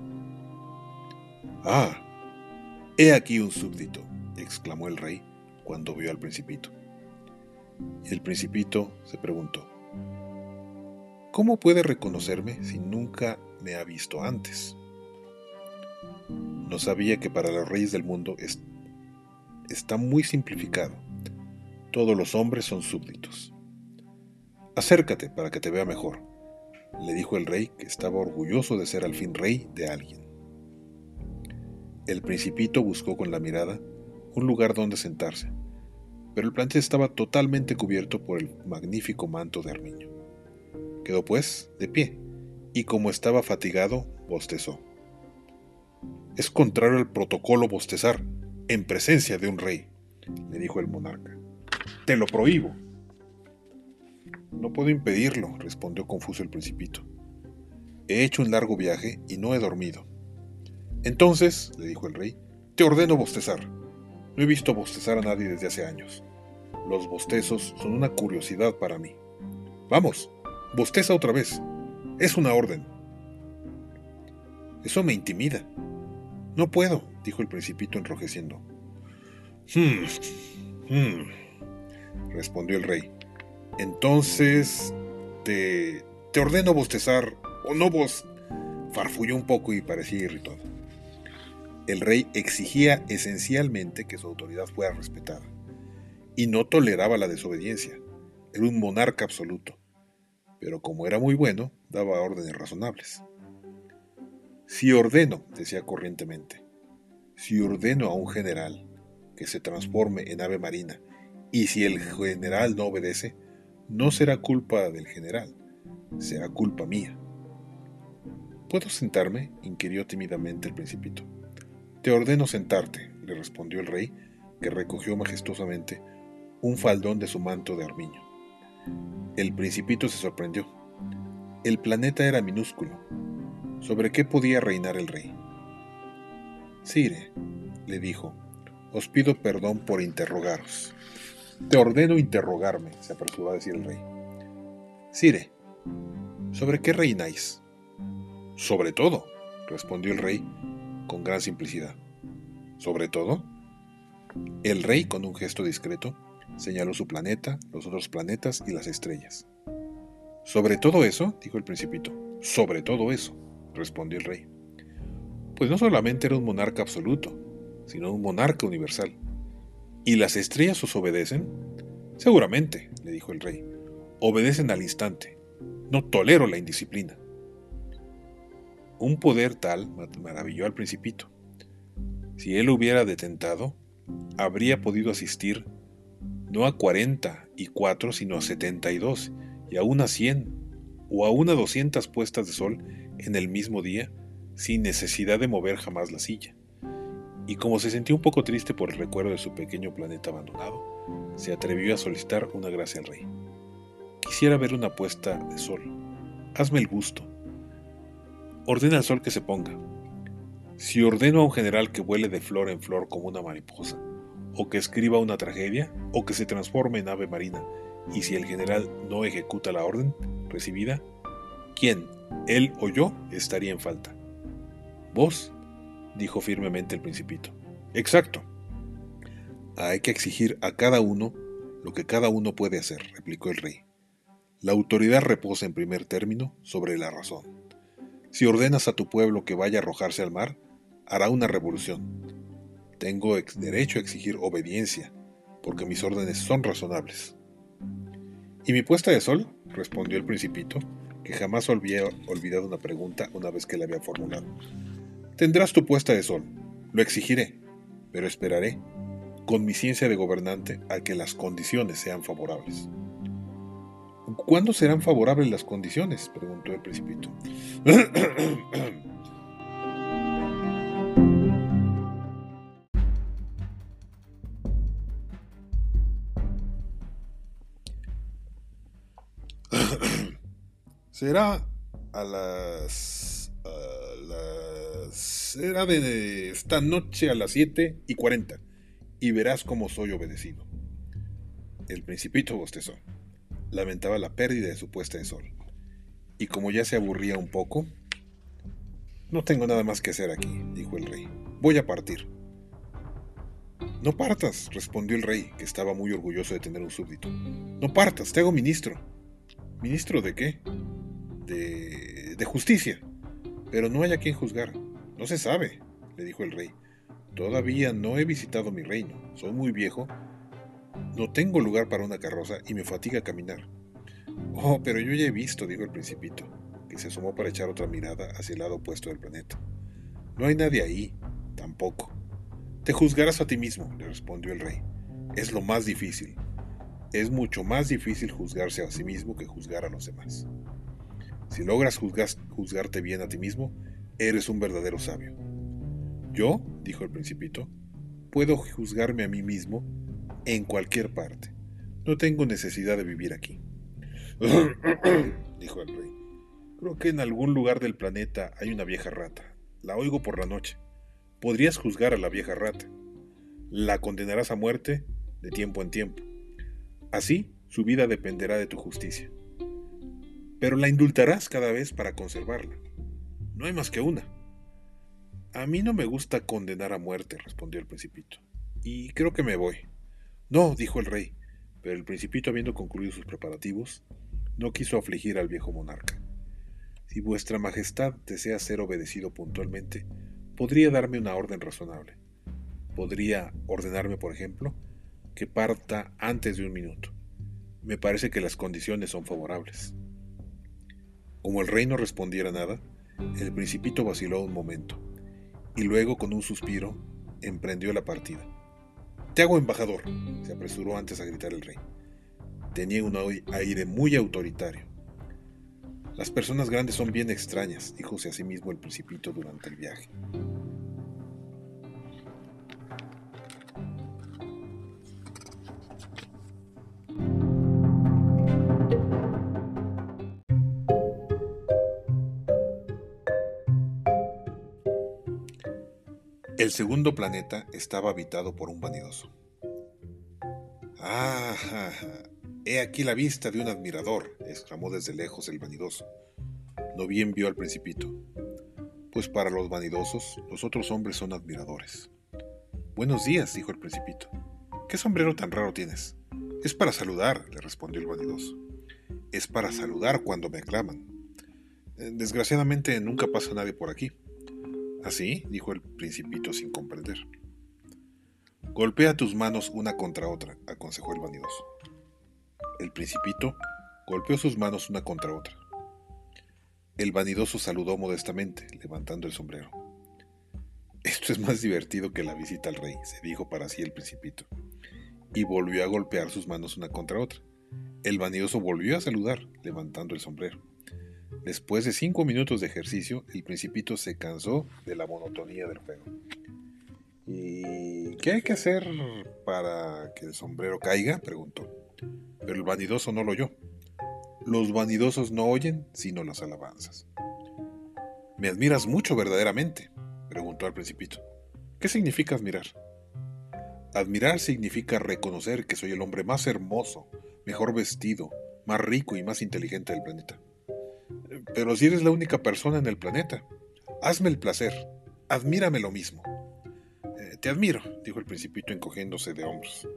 ¡Ah! He aquí un súbdito, exclamó el rey cuando vio al principito. El principito se preguntó, ¿cómo puede reconocerme si nunca me ha visto antes? No sabía que para los reyes del mundo está muy simplificado. Todos los hombres son súbditos. Acércate para que te vea mejor, le dijo el rey que estaba orgulloso de ser al fin rey de alguien. El principito buscó con la mirada un lugar donde sentarse, pero el planeta estaba totalmente cubierto por el magnífico manto de armiño. Quedó pues de pie, y como estaba fatigado, bostezó. Es contrario al protocolo bostezar en presencia de un rey, le dijo el monarca. Te lo prohíbo. No puedo impedirlo, respondió confuso el principito. He hecho un largo viaje y no he dormido. Entonces, le dijo el rey, te ordeno bostezar. No he visto bostezar a nadie desde hace años. Los bostezos son una curiosidad para mí. Vamos, bosteza otra vez. Es una orden. Eso me intimida. No puedo, dijo el principito enrojeciendo. Hmm, hmm, respondió el rey. Entonces, te, te ordeno bostezar, o no vos. Farfulló un poco y parecía irritado. El rey exigía esencialmente que su autoridad fuera respetada, y no toleraba la desobediencia. Era un monarca absoluto, pero como era muy bueno, daba órdenes razonables. Si ordeno, decía corrientemente, si ordeno a un general que se transforme en ave marina, y si el general no obedece, no será culpa del general, será culpa mía. ¿Puedo sentarme? inquirió tímidamente el principito. Te ordeno sentarte, le respondió el rey, que recogió majestuosamente un faldón de su manto de armiño. El principito se sorprendió. El planeta era minúsculo. ¿Sobre qué podía reinar el rey? Sire, le dijo, os pido perdón por interrogaros. Te ordeno interrogarme, se apresuró a decir el rey. Sire, ¿sobre qué reináis? Sobre todo, respondió el rey con gran simplicidad. ¿Sobre todo? El rey, con un gesto discreto, señaló su planeta, los otros planetas y las estrellas. ¿Sobre todo eso? dijo el principito. Sobre todo eso, respondió el rey. Pues no solamente era un monarca absoluto, sino un monarca universal. ¿Y las estrellas os obedecen? Seguramente, le dijo el rey. Obedecen al instante. No tolero la indisciplina. Un poder tal maravilló al principito. Si él hubiera detentado, habría podido asistir no a cuarenta y cuatro, sino a setenta y dos, y aún a cien, o aún a doscientas puestas de sol en el mismo día, sin necesidad de mover jamás la silla y como se sentía un poco triste por el recuerdo de su pequeño planeta abandonado, se atrevió a solicitar una gracia al rey. Quisiera ver una puesta de sol. Hazme el gusto. Ordena al sol que se ponga. Si ordeno a un general que vuele de flor en flor como una mariposa, o que escriba una tragedia, o que se transforme en ave marina, y si el general no ejecuta la orden recibida, ¿quién, él o yo, estaría en falta? Vos dijo firmemente el principito. Exacto. Hay que exigir a cada uno lo que cada uno puede hacer, replicó el rey. La autoridad reposa en primer término sobre la razón. Si ordenas a tu pueblo que vaya a arrojarse al mar, hará una revolución. Tengo derecho a exigir obediencia, porque mis órdenes son razonables. ¿Y mi puesta de sol? respondió el principito, que jamás había olvidado una pregunta una vez que la había formulado. Tendrás tu puesta de sol, lo exigiré, pero esperaré, con mi ciencia de gobernante, a que las condiciones sean favorables. ¿Cuándo serán favorables las condiciones? preguntó el principito. Será a las... a las... será de esta noche a las 7 y 40 y verás cómo soy obedecido. El principito bostezó. Lamentaba la pérdida de su puesta de sol. Y como ya se aburría un poco, no tengo nada más que hacer aquí, dijo el rey. Voy a partir. No partas, respondió el rey, que estaba muy orgulloso de tener un súbdito. No partas, te hago ministro. ¿Ministro de qué? De... de justicia. Pero no hay a quien juzgar. No se sabe, le dijo el rey. Todavía no he visitado mi reino. Soy muy viejo. No tengo lugar para una carroza y me fatiga caminar. Oh, pero yo ya he visto, dijo el principito, que se asomó para echar otra mirada hacia el lado opuesto del planeta. No hay nadie ahí, tampoco. Te juzgarás a ti mismo, le respondió el rey. Es lo más difícil. Es mucho más difícil juzgarse a sí mismo que juzgar a los demás. Si logras juzgarte bien a ti mismo, eres un verdadero sabio. Yo, dijo el principito, puedo juzgarme a mí mismo en cualquier parte. No tengo necesidad de vivir aquí. dijo el rey. Creo que en algún lugar del planeta hay una vieja rata. La oigo por la noche. Podrías juzgar a la vieja rata. La condenarás a muerte de tiempo en tiempo. Así, su vida dependerá de tu justicia. Pero la indultarás cada vez para conservarla. No hay más que una. A mí no me gusta condenar a muerte, respondió el principito. Y creo que me voy. No, dijo el rey, pero el principito, habiendo concluido sus preparativos, no quiso afligir al viejo monarca. Si vuestra majestad desea ser obedecido puntualmente, podría darme una orden razonable. Podría ordenarme, por ejemplo, que parta antes de un minuto. Me parece que las condiciones son favorables. Como el rey no respondiera nada, el principito vaciló un momento y luego con un suspiro emprendió la partida. Te hago embajador, se apresuró antes a gritar el rey. Tenía un aire muy autoritario. Las personas grandes son bien extrañas, díjose a sí mismo el principito durante el viaje. El segundo planeta estaba habitado por un vanidoso. ¡Ah! He aquí la vista de un admirador, exclamó desde lejos el vanidoso. No bien vio al principito. Pues para los vanidosos, los otros hombres son admiradores. Buenos días, dijo el principito. ¿Qué sombrero tan raro tienes? Es para saludar, le respondió el vanidoso. Es para saludar cuando me aclaman. Eh, desgraciadamente nunca pasa nadie por aquí. ¿Así? dijo el principito sin comprender. Golpea tus manos una contra otra, aconsejó el vanidoso. El principito golpeó sus manos una contra otra. El vanidoso saludó modestamente, levantando el sombrero. Esto es más divertido que la visita al rey, se dijo para sí el principito, y volvió a golpear sus manos una contra otra. El vanidoso volvió a saludar, levantando el sombrero. Después de cinco minutos de ejercicio, el principito se cansó de la monotonía del juego. ¿Y qué hay que hacer para que el sombrero caiga? preguntó. Pero el vanidoso no lo oyó. Los vanidosos no oyen sino las alabanzas. ¿Me admiras mucho verdaderamente? preguntó al principito. ¿Qué significa admirar? Admirar significa reconocer que soy el hombre más hermoso, mejor vestido, más rico y más inteligente del planeta. Pero si eres la única persona en el planeta, hazme el placer, admírame lo mismo. Eh, te admiro, dijo el principito encogiéndose de hombros.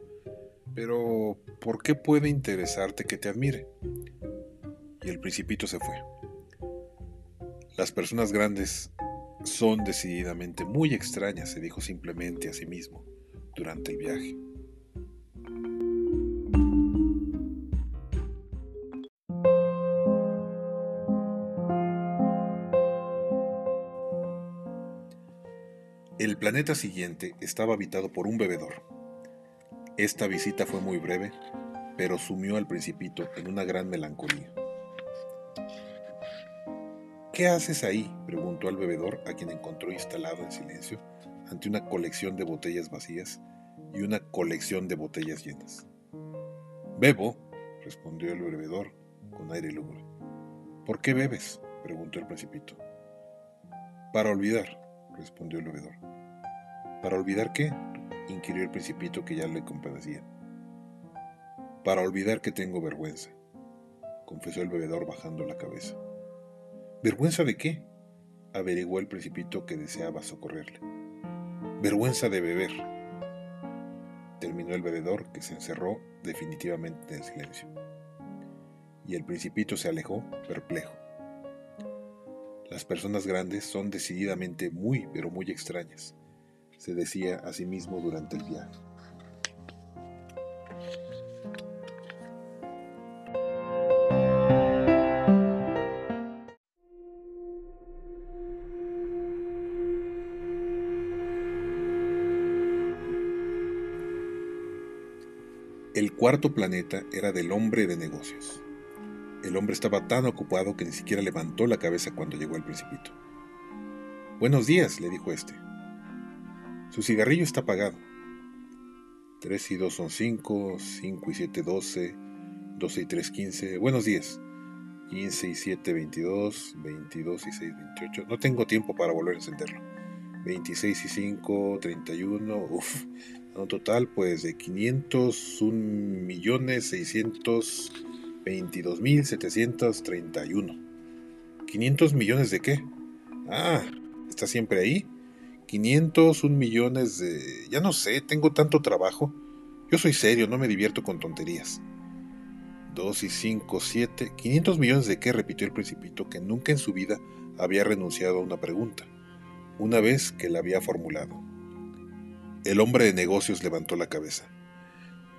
Pero, ¿por qué puede interesarte que te admire? Y el principito se fue. Las personas grandes son decididamente muy extrañas, se dijo simplemente a sí mismo durante el viaje. El planeta siguiente estaba habitado por un bebedor. Esta visita fue muy breve, pero sumió al principito en una gran melancolía. ¿Qué haces ahí? preguntó al bebedor, a quien encontró instalado en silencio ante una colección de botellas vacías y una colección de botellas llenas. Bebo, respondió el bebedor con aire lúgubre. ¿Por qué bebes? preguntó el principito. Para olvidar, respondió el bebedor. ¿Para olvidar qué? inquirió el principito que ya le compadecía. Para olvidar que tengo vergüenza, confesó el bebedor bajando la cabeza. ¿Vergüenza de qué? averiguó el principito que deseaba socorrerle. Vergüenza de beber. Terminó el bebedor que se encerró definitivamente en silencio. Y el principito se alejó perplejo. Las personas grandes son decididamente muy, pero muy extrañas, se decía a sí mismo durante el viaje. El cuarto planeta era del hombre de negocios. El hombre estaba tan ocupado que ni siquiera levantó la cabeza cuando llegó al principito. Buenos días, le dijo este. Su cigarrillo está apagado. Tres y dos son cinco, cinco y siete doce, doce y tres quince. Buenos días. Quince y siete veintidós, veintidós y seis veintiocho. No tengo tiempo para volver a encenderlo. Veintiséis y cinco, treinta y uno. Uf, un total pues de 501.622.731. ¿500 millones de qué? Ah, está siempre ahí. 501 millones de... Ya no sé, tengo tanto trabajo. Yo soy serio, no me divierto con tonterías. 2 y 5, 7. ¿500 millones de qué? repitió el principito, que nunca en su vida había renunciado a una pregunta, una vez que la había formulado. El hombre de negocios levantó la cabeza.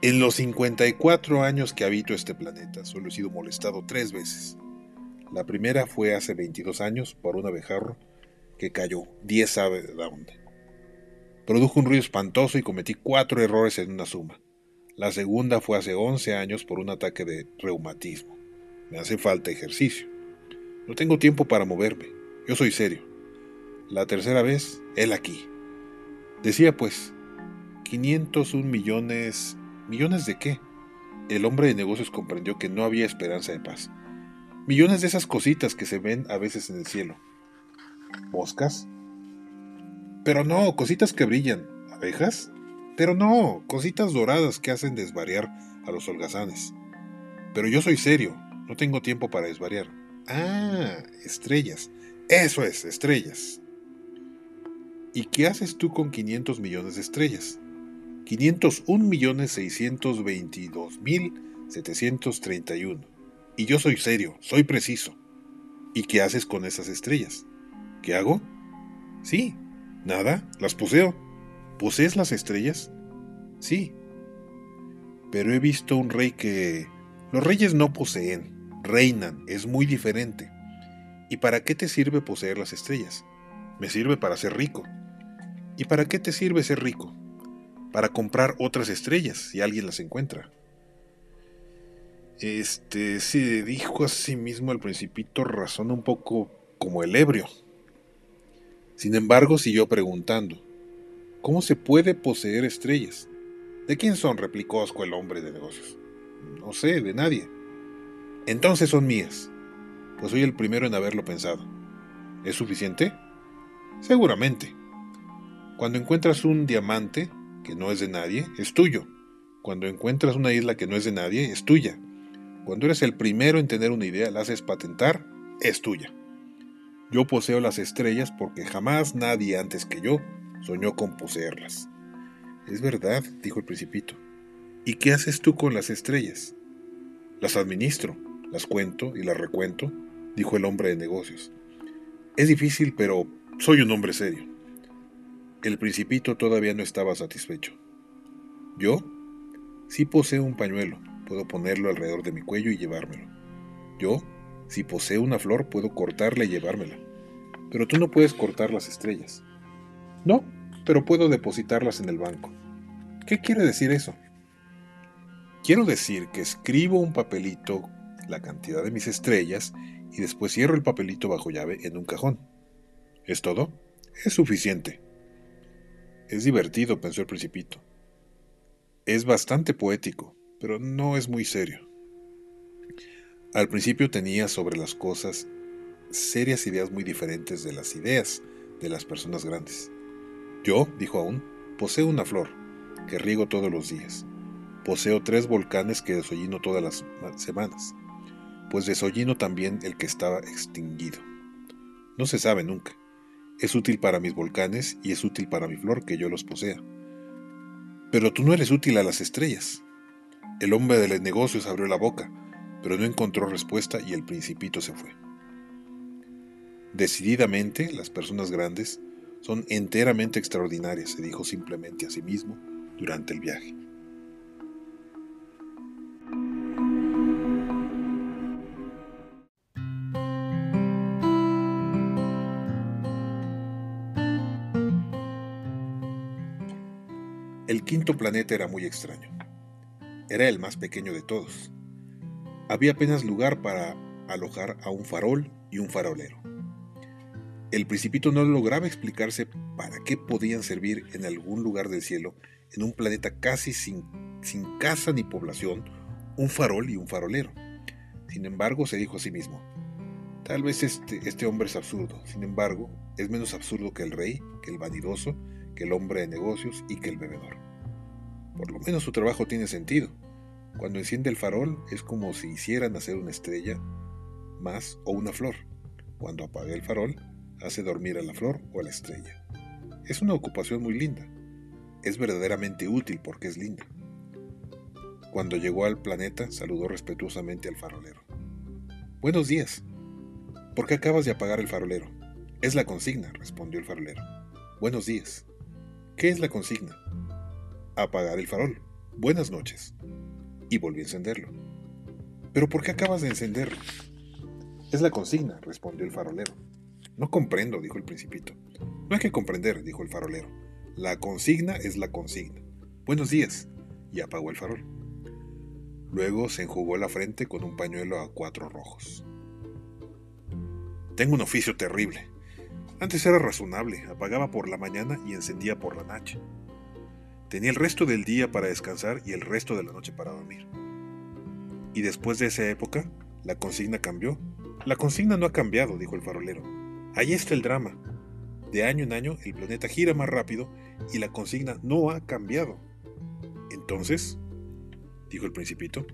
En los 54 años que habito este planeta, solo he sido molestado tres veces. La primera fue hace 22 años por un abejarro que cayó, 10 sabe de dónde. Produjo un ruido espantoso y cometí cuatro errores en una suma. La segunda fue hace 11 años por un ataque de reumatismo. Me hace falta ejercicio. No tengo tiempo para moverme. Yo soy serio. La tercera vez, él aquí. Decía pues, 501 millones... ¿Millones de qué? El hombre de negocios comprendió que no había esperanza de paz. Millones de esas cositas que se ven a veces en el cielo. ¿Moscas? Pero no, cositas que brillan. ¿Abejas? Pero no, cositas doradas que hacen desvariar a los holgazanes. Pero yo soy serio, no tengo tiempo para desvariar. Ah, estrellas. Eso es, estrellas. ¿Y qué haces tú con 500 millones de estrellas? 501.622.731. Y yo soy serio, soy preciso. ¿Y qué haces con esas estrellas? ¿Qué hago? Sí, nada, las poseo. ¿Posees las estrellas? Sí. Pero he visto un rey que... Los reyes no poseen, reinan, es muy diferente. ¿Y para qué te sirve poseer las estrellas? Me sirve para ser rico. ¿Y para qué te sirve ser rico? Para comprar otras estrellas si alguien las encuentra. Este, se dijo a sí mismo el principito, razón un poco como el ebrio. Sin embargo, siguió preguntando, ¿cómo se puede poseer estrellas? ¿De quién son? replicó Asco el hombre de negocios. No sé, de nadie. Entonces son mías, pues soy el primero en haberlo pensado. ¿Es suficiente? Seguramente. Cuando encuentras un diamante, que no es de nadie, es tuyo. Cuando encuentras una isla que no es de nadie, es tuya. Cuando eres el primero en tener una idea, la haces patentar, es tuya. Yo poseo las estrellas porque jamás nadie antes que yo soñó con poseerlas. Es verdad, dijo el principito. ¿Y qué haces tú con las estrellas? Las administro, las cuento y las recuento, dijo el hombre de negocios. Es difícil, pero soy un hombre serio. El principito todavía no estaba satisfecho. ¿Yo? Sí poseo un pañuelo, puedo ponerlo alrededor de mi cuello y llevármelo. Yo, si poseo una flor, puedo cortarla y llevármela. Pero tú no puedes cortar las estrellas. No, pero puedo depositarlas en el banco. ¿Qué quiere decir eso? Quiero decir que escribo un papelito, la cantidad de mis estrellas, y después cierro el papelito bajo llave en un cajón. ¿Es todo? Es suficiente. Es divertido, pensó el principito. Es bastante poético, pero no es muy serio. Al principio tenía sobre las cosas serias ideas muy diferentes de las ideas de las personas grandes. Yo, dijo aún, poseo una flor que riego todos los días. Poseo tres volcanes que desollino todas las semanas, pues desollino también el que estaba extinguido. No se sabe nunca. Es útil para mis volcanes y es útil para mi flor que yo los posea. Pero tú no eres útil a las estrellas. El hombre de los negocios abrió la boca, pero no encontró respuesta y el principito se fue. Decididamente, las personas grandes son enteramente extraordinarias, se dijo simplemente a sí mismo durante el viaje. El quinto planeta era muy extraño. Era el más pequeño de todos. Había apenas lugar para alojar a un farol y un farolero. El principito no lograba explicarse para qué podían servir en algún lugar del cielo, en un planeta casi sin, casa ni población, un farol y un farolero. Sin embargo, se dijo a sí mismo, tal vez este, este hombre es absurdo, sin embargo, es menos absurdo que el rey, que el vanidoso, que el hombre de negocios y que el bebedor. Por lo menos su trabajo tiene sentido. Cuando enciende el farol es como si hicieran hacer una estrella más o una flor. Cuando apaga el farol hace dormir a la flor o a la estrella. Es una ocupación muy linda. Es verdaderamente útil porque es linda. Cuando llegó al planeta, saludó respetuosamente al farolero. Buenos días. ¿Por qué acabas de apagar el farolero? Es la consigna, respondió el farolero. Buenos días. ¿Qué es la consigna? Apagar el farol. Buenas noches. Y volvió a encenderlo. ¿Pero por qué acabas de encenderlo? Es la consigna, respondió el farolero. No comprendo, dijo el principito. No hay que comprender, dijo el farolero. La consigna es la consigna. Buenos días. Y apagó el farol. Luego se enjugó la frente con un pañuelo a cuatro rojos. Tengo un oficio terrible. Antes era razonable, apagaba por la mañana y encendía por la noche. Tenía el resto del día para descansar y el resto de la noche para dormir. Y después de esa época, la consigna cambió. La consigna no ha cambiado, dijo el farolero. Ahí está el drama. De año en año el planeta gira más rápido y la consigna no ha cambiado. Entonces, dijo el principito,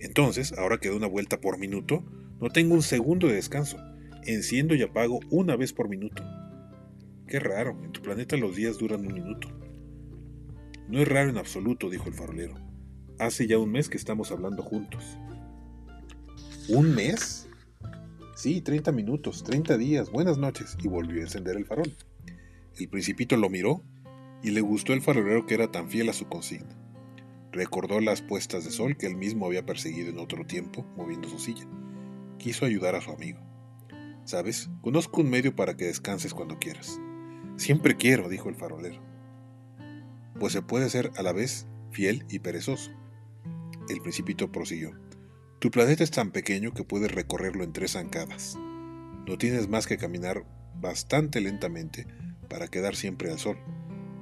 entonces, ahora que doy una vuelta por minuto, no tengo un segundo de descanso. Enciendo y apago una vez por minuto. Qué raro, en tu planeta los días duran un minuto. No es raro en absoluto, dijo el farolero. Hace ya un mes que estamos hablando juntos. ¿Un mes? Sí, 30 minutos, 30 días, buenas noches, y volvió a encender el farol. El principito lo miró y le gustó el farolero que era tan fiel a su consigna. Recordó las puestas de sol que él mismo había perseguido en otro tiempo, moviendo su silla. Quiso ayudar a su amigo. ¿Sabes? Conozco un medio para que descanses cuando quieras. Siempre quiero, dijo el farolero. Pues se puede ser a la vez fiel y perezoso. El principito prosiguió. Tu planeta es tan pequeño que puedes recorrerlo en tres zancadas. No tienes más que caminar bastante lentamente para quedar siempre al sol.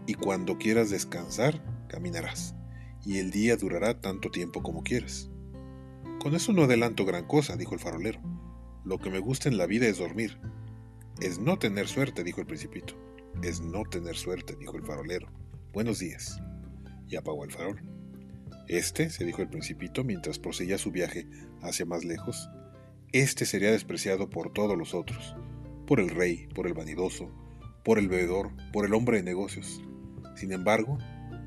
Y cuando quieras descansar, caminarás. Y el día durará tanto tiempo como quieras. Con eso no adelanto gran cosa, dijo el farolero. Lo que me gusta en la vida es dormir. Es no tener suerte, dijo el principito. Es no tener suerte, dijo el farolero. Buenos días. Y apagó el farol. Este, se dijo el principito mientras proseguía su viaje hacia más lejos, este sería despreciado por todos los otros, por el rey, por el vanidoso, por el bebedor, por el hombre de negocios. Sin embargo,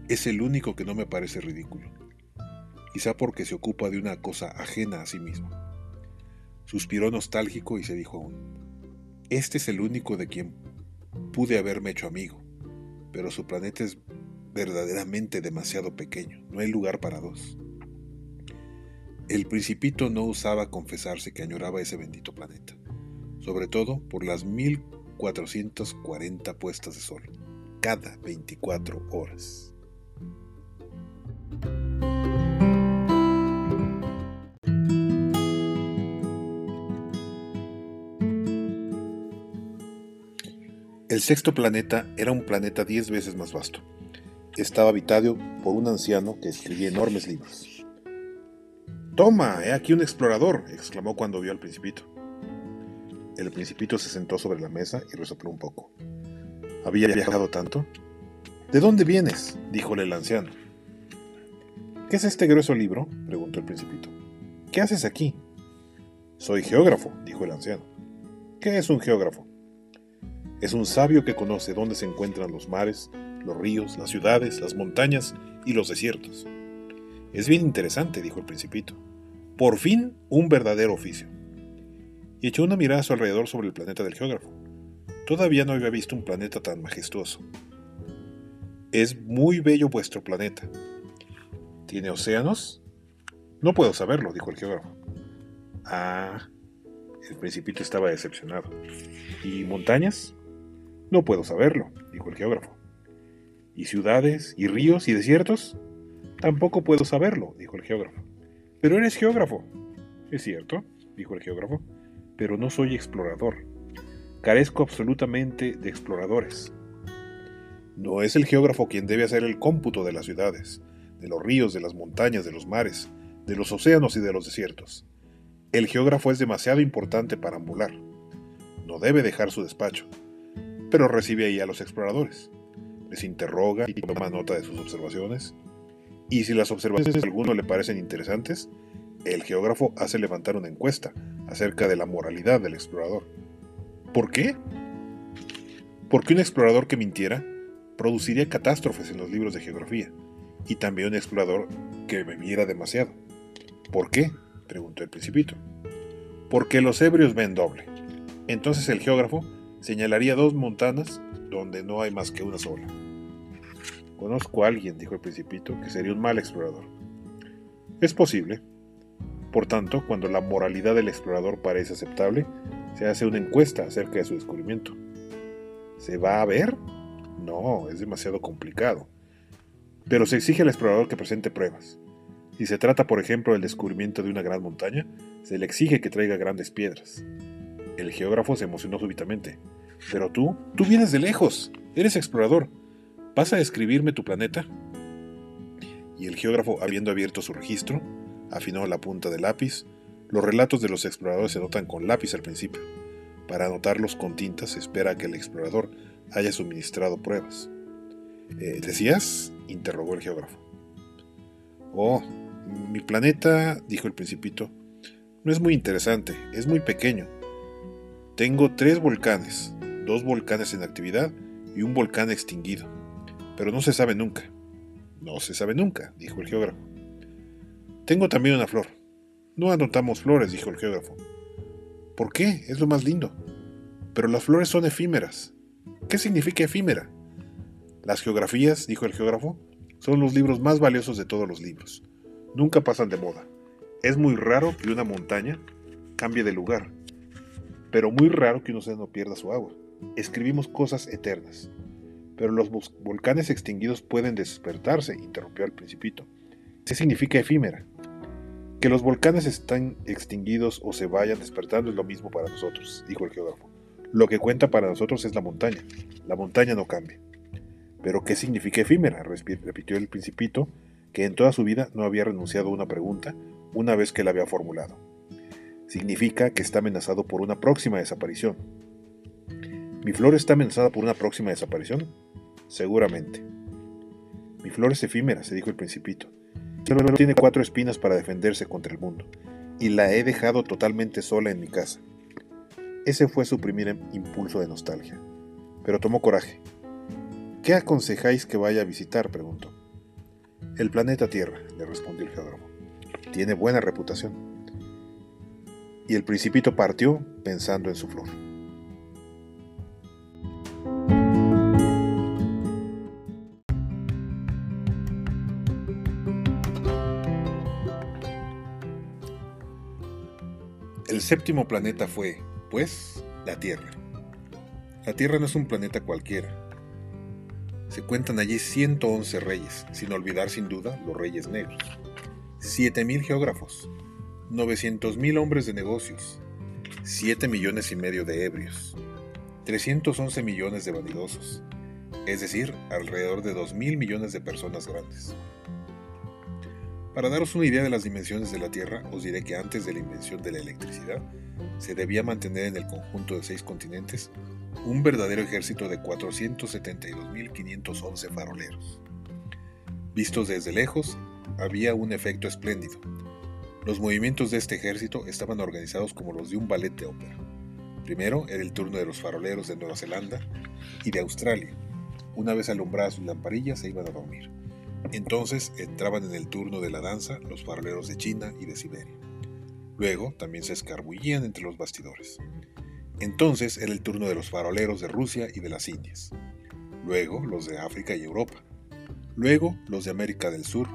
es el único que no me parece ridículo, quizá porque se ocupa de una cosa ajena a sí mismo. Suspiró nostálgico y se dijo aún, este es el único de quien pude haberme hecho amigo, pero su planeta es verdaderamente demasiado pequeño, no hay lugar para dos. El principito no usaba confesarse que añoraba ese bendito planeta, sobre todo por las 1440 puestas de sol, cada 24 horas. El sexto planeta era un planeta diez veces más vasto estaba habitado por un anciano que escribía enormes libros. Toma, he aquí un explorador, exclamó cuando vio al principito. El principito se sentó sobre la mesa y resopló un poco. ¿Había viajado tanto? ¿De dónde vienes? díjole el anciano. ¿Qué es este grueso libro? preguntó el principito. ¿Qué haces aquí? Soy geógrafo, dijo el anciano. ¿Qué es un geógrafo? Es un sabio que conoce dónde se encuentran los mares, los ríos, las ciudades, las montañas y los desiertos. Es bien interesante, dijo el principito. Por fin, un verdadero oficio. Y echó una mirada a su alrededor sobre el planeta del geógrafo. Todavía no había visto un planeta tan majestuoso. Es muy bello vuestro planeta. ¿Tiene océanos? No puedo saberlo, dijo el geógrafo. Ah, el principito estaba decepcionado. ¿Y montañas? No puedo saberlo, dijo el geógrafo. ¿Y ciudades, y ríos, y desiertos? Tampoco puedo saberlo, dijo el geógrafo. Pero eres geógrafo. Es cierto, dijo el geógrafo, pero no soy explorador. Carezco absolutamente de exploradores. No es el geógrafo quien debe hacer el cómputo de las ciudades, de los ríos, de las montañas, de los mares, de los océanos y de los desiertos. El geógrafo es demasiado importante para ambular. No debe dejar su despacho, pero recibe ahí a los exploradores. Les interroga y toma nota de sus observaciones y si las observaciones de alguno le parecen interesantes, el geógrafo hace levantar una encuesta acerca de la moralidad del explorador. ¿Por qué? Porque un explorador que mintiera produciría catástrofes en los libros de geografía, y también un explorador que bebiera demasiado. ¿Por qué? preguntó el principito. Porque los ebrios ven doble. Entonces el geógrafo señalaría dos montanas donde no hay más que una sola. Conozco a alguien, dijo el principito, que sería un mal explorador. Es posible. Por tanto, cuando la moralidad del explorador parece aceptable, se hace una encuesta acerca de su descubrimiento. ¿Se va a ver? No, es demasiado complicado. Pero se exige al explorador que presente pruebas. Si se trata, por ejemplo, del descubrimiento de una gran montaña, se le exige que traiga grandes piedras. El geógrafo se emocionó súbitamente. Pero tú, tú vienes de lejos, eres explorador. ¿Vas a describirme tu planeta? Y el geógrafo, habiendo abierto su registro, afinó la punta del lápiz. Los relatos de los exploradores se anotan con lápiz al principio. Para anotarlos con tinta se espera que el explorador haya suministrado pruebas. Eh, ¿Decías? interrogó el geógrafo. Oh, mi planeta, dijo el principito, no es muy interesante, es muy pequeño. Tengo tres volcanes, dos volcanes en actividad y un volcán extinguido. Pero no se sabe nunca. No se sabe nunca, dijo el geógrafo. Tengo también una flor. No anotamos flores, dijo el geógrafo. ¿Por qué? Es lo más lindo. Pero las flores son efímeras. ¿Qué significa efímera? Las geografías, dijo el geógrafo, son los libros más valiosos de todos los libros. Nunca pasan de moda. Es muy raro que una montaña cambie de lugar, pero muy raro que un océano pierda su agua. Escribimos cosas eternas. Pero los volcanes extinguidos pueden despertarse, interrumpió el principito. ¿Qué significa efímera? Que los volcanes están extinguidos o se vayan despertando es lo mismo para nosotros, dijo el geógrafo. Lo que cuenta para nosotros es la montaña. La montaña no cambia. ¿Pero qué significa efímera? repitió el principito, que en toda su vida no había renunciado a una pregunta una vez que la había formulado. Significa que está amenazado por una próxima desaparición. ¿Mi flor está amenazada por una próxima desaparición? Seguramente. Mi flor es efímera, se dijo el principito. Solo tiene cuatro espinas para defenderse contra el mundo, y la he dejado totalmente sola en mi casa. Ese fue su primer impulso de nostalgia. Pero tomó coraje. ¿Qué aconsejáis que vaya a visitar? preguntó. El planeta Tierra, le respondió el geógrafo. Tiene buena reputación. Y el principito partió pensando en su flor. El séptimo planeta fue, pues, la Tierra. La Tierra no es un planeta cualquiera. Se cuentan allí 111 reyes, sin olvidar sin duda los reyes negros. 7.000 geógrafos, 900.000 hombres de negocios, 7 millones y medio de ebrios, 311 millones de vanidosos, es decir, alrededor de 2.000 millones de personas grandes. Para daros una idea de las dimensiones de la Tierra, os diré que antes de la invención de la electricidad, se debía mantener en el conjunto de seis continentes un verdadero ejército de 472.511 faroleros. Vistos desde lejos, había un efecto espléndido. Los movimientos de este ejército estaban organizados como los de un ballet de ópera. Primero era el turno de los faroleros de Nueva Zelanda y de Australia. Una vez alumbradas sus lamparillas se iban a dormir. Entonces entraban en el turno de la danza los faroleros de China y de Siberia. Luego también se escarbullían entre los bastidores. Entonces era el turno de los faroleros de Rusia y de las Indias. Luego los de África y Europa. Luego los de América del Sur.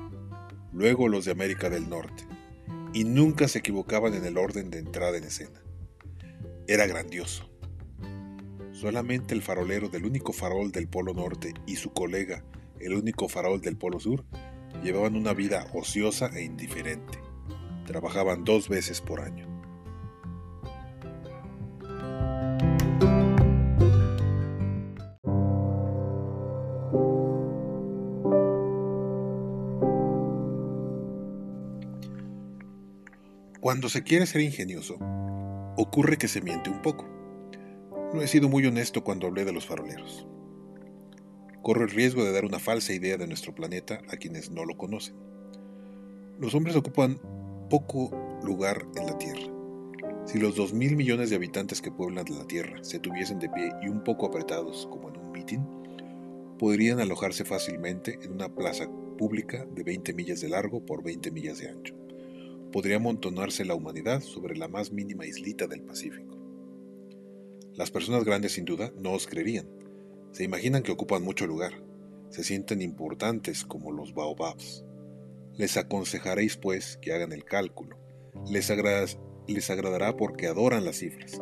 Luego los de América del Norte. Y nunca se equivocaban en el orden de entrada en escena. Era grandioso. Solamente el farolero del único farol del Polo Norte y su colega el único farol del Polo Sur, llevaban una vida ociosa e indiferente. Trabajaban dos veces por año. Cuando se quiere ser ingenioso, ocurre que se miente un poco. No he sido muy honesto cuando hablé de los faroleros corre el riesgo de dar una falsa idea de nuestro planeta a quienes no lo conocen. Los hombres ocupan poco lugar en la Tierra. Si los 2.000 millones de habitantes que pueblan la Tierra se tuviesen de pie y un poco apretados como en un mitin, podrían alojarse fácilmente en una plaza pública de 20 millas de largo por 20 millas de ancho. Podría amontonarse la humanidad sobre la más mínima islita del Pacífico. Las personas grandes sin duda no os creerían, se imaginan que ocupan mucho lugar, se sienten importantes como los baobabs. Les aconsejaréis, pues, que hagan el cálculo. Les, les agradará porque adoran las cifras.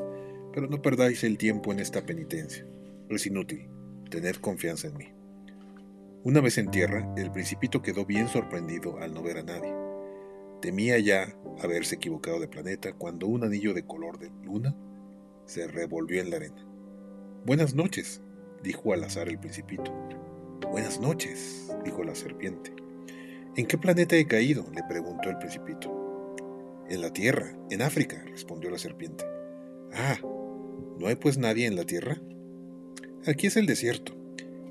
Pero no perdáis el tiempo en esta penitencia. Es inútil. Tened confianza en mí. Una vez en tierra, el principito quedó bien sorprendido al no ver a nadie. Temía ya haberse equivocado de planeta cuando un anillo de color de luna se revolvió en la arena. Buenas noches, dijo al azar el principito. Buenas noches, dijo la serpiente. ¿En qué planeta he caído? le preguntó el principito. En la Tierra, en África, respondió la serpiente. Ah, ¿no hay pues nadie en la Tierra? Aquí es el desierto.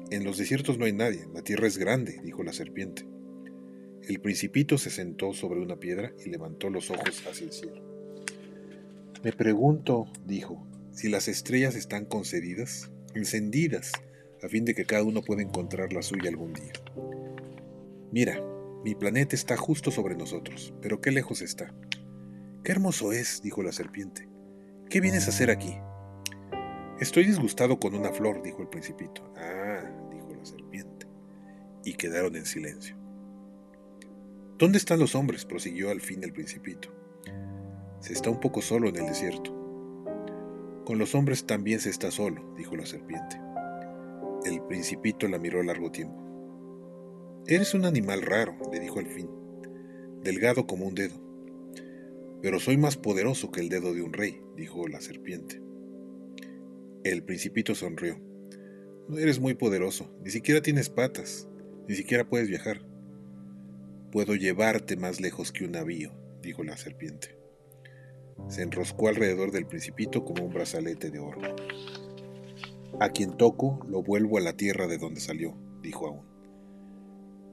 En los desiertos no hay nadie, la Tierra es grande, dijo la serpiente. El principito se sentó sobre una piedra y levantó los ojos hacia el cielo. Me pregunto, dijo, si las estrellas están concedidas encendidas, a fin de que cada uno pueda encontrar la suya algún día. Mira, mi planeta está justo sobre nosotros, pero qué lejos está. Qué hermoso es, dijo la serpiente. ¿Qué vienes a hacer aquí? Estoy disgustado con una flor, dijo el principito. Ah, dijo la serpiente. Y quedaron en silencio. ¿Dónde están los hombres? prosiguió al fin el principito. Se está un poco solo en el desierto. Con los hombres también se está solo, dijo la serpiente. El principito la miró largo tiempo. Eres un animal raro, le dijo al fin, delgado como un dedo. Pero soy más poderoso que el dedo de un rey, dijo la serpiente. El principito sonrió. No eres muy poderoso, ni siquiera tienes patas, ni siquiera puedes viajar. Puedo llevarte más lejos que un navío, dijo la serpiente. Se enroscó alrededor del principito como un brazalete de oro. A quien toco lo vuelvo a la tierra de donde salió, dijo aún.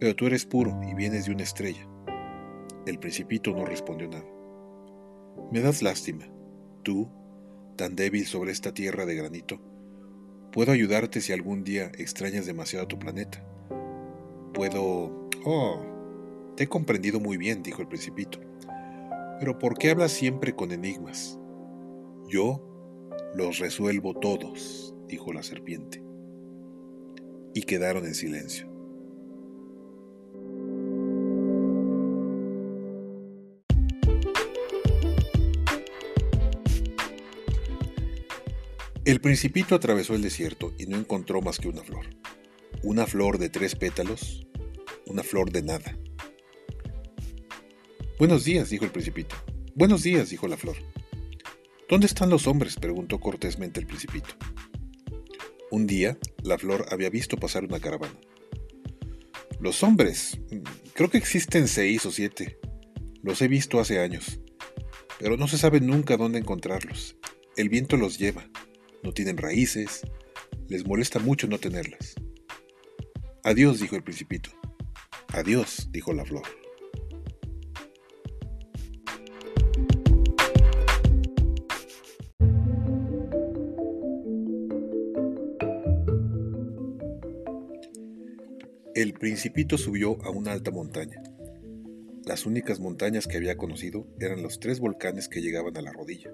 Pero tú eres puro y vienes de una estrella. El principito no respondió nada. Me das lástima. Tú, tan débil sobre esta tierra de granito, puedo ayudarte si algún día extrañas demasiado a tu planeta. Puedo... Oh, he comprendido muy bien, dijo el principito. Pero ¿por qué hablas siempre con enigmas? Yo los resuelvo todos, dijo la serpiente. Y quedaron en silencio. El principito atravesó el desierto y no encontró más que una flor. Una flor de tres pétalos, una flor de nada. Buenos días, dijo el principito. Buenos días, dijo la flor. ¿Dónde están los hombres? preguntó cortésmente el principito. Un día, la flor había visto pasar una caravana. Los hombres. Creo que existen seis o siete. Los he visto hace años. Pero no se sabe nunca dónde encontrarlos. El viento los lleva. No tienen raíces. Les molesta mucho no tenerlas. Adiós, dijo el principito. Adiós, dijo la flor. El principito subió a una alta montaña. Las únicas montañas que había conocido eran los tres volcanes que llegaban a la rodilla.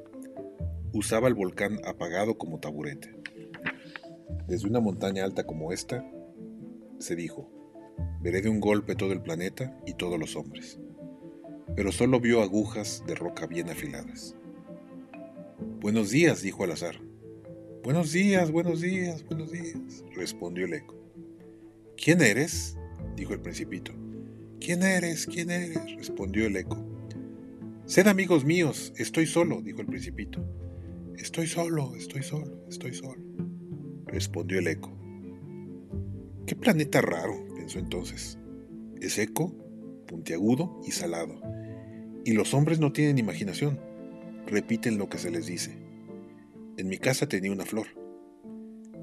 Usaba el volcán apagado como taburete. Desde una montaña alta como esta, se dijo, veré de un golpe todo el planeta y todos los hombres. Pero solo vio agujas de roca bien afiladas. Buenos días, dijo al azar. Buenos días, buenos días, buenos días, respondió el eco. ¿Quién eres? dijo el principito. ¿Quién eres? ¿Quién eres? respondió el eco. Sed amigos míos, estoy solo, dijo el principito. Estoy solo, estoy solo, estoy solo, respondió el eco. Qué planeta raro, pensó entonces. Es seco, puntiagudo y salado. Y los hombres no tienen imaginación, repiten lo que se les dice. En mi casa tenía una flor.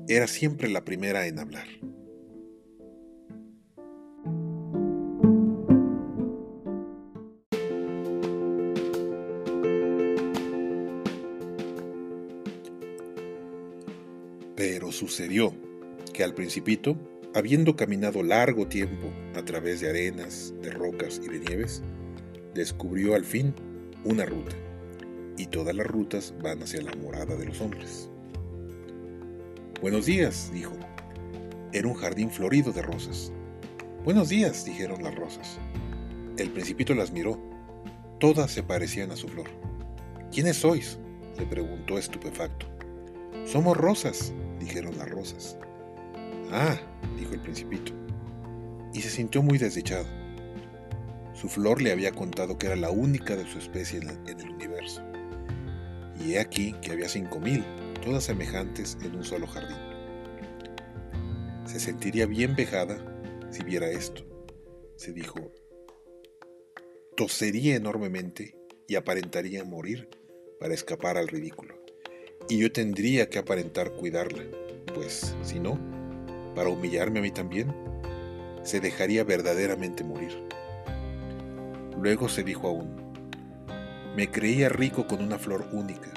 Era siempre la primera en hablar. Sucedió que al principito Habiendo caminado largo tiempo a través de arenas, de rocas y de nieves, descubrió al fin una ruta, y todas las rutas van hacia la morada de los hombres. Buenos días, dijo. Era un jardín florido de rosas. Buenos días, dijeron las rosas. El principito las miró. Todas se parecían a su flor. ¿Quiénes sois? le preguntó estupefacto. Somos rosas, dijeron las rosas. Ah, dijo el principito, y se sintió muy desdichado. Su flor le había contado que era la única de su especie en, el universo. Y he aquí que había cinco mil, todas semejantes en un solo jardín. Se sentiría bien vejada si viera esto, se dijo. Tosería enormemente y aparentaría morir para escapar al ridículo. Y yo tendría que aparentar cuidarla, pues si no, para humillarme a mí también, se dejaría verdaderamente morir. Luego se dijo aún, me creía rico con una flor única,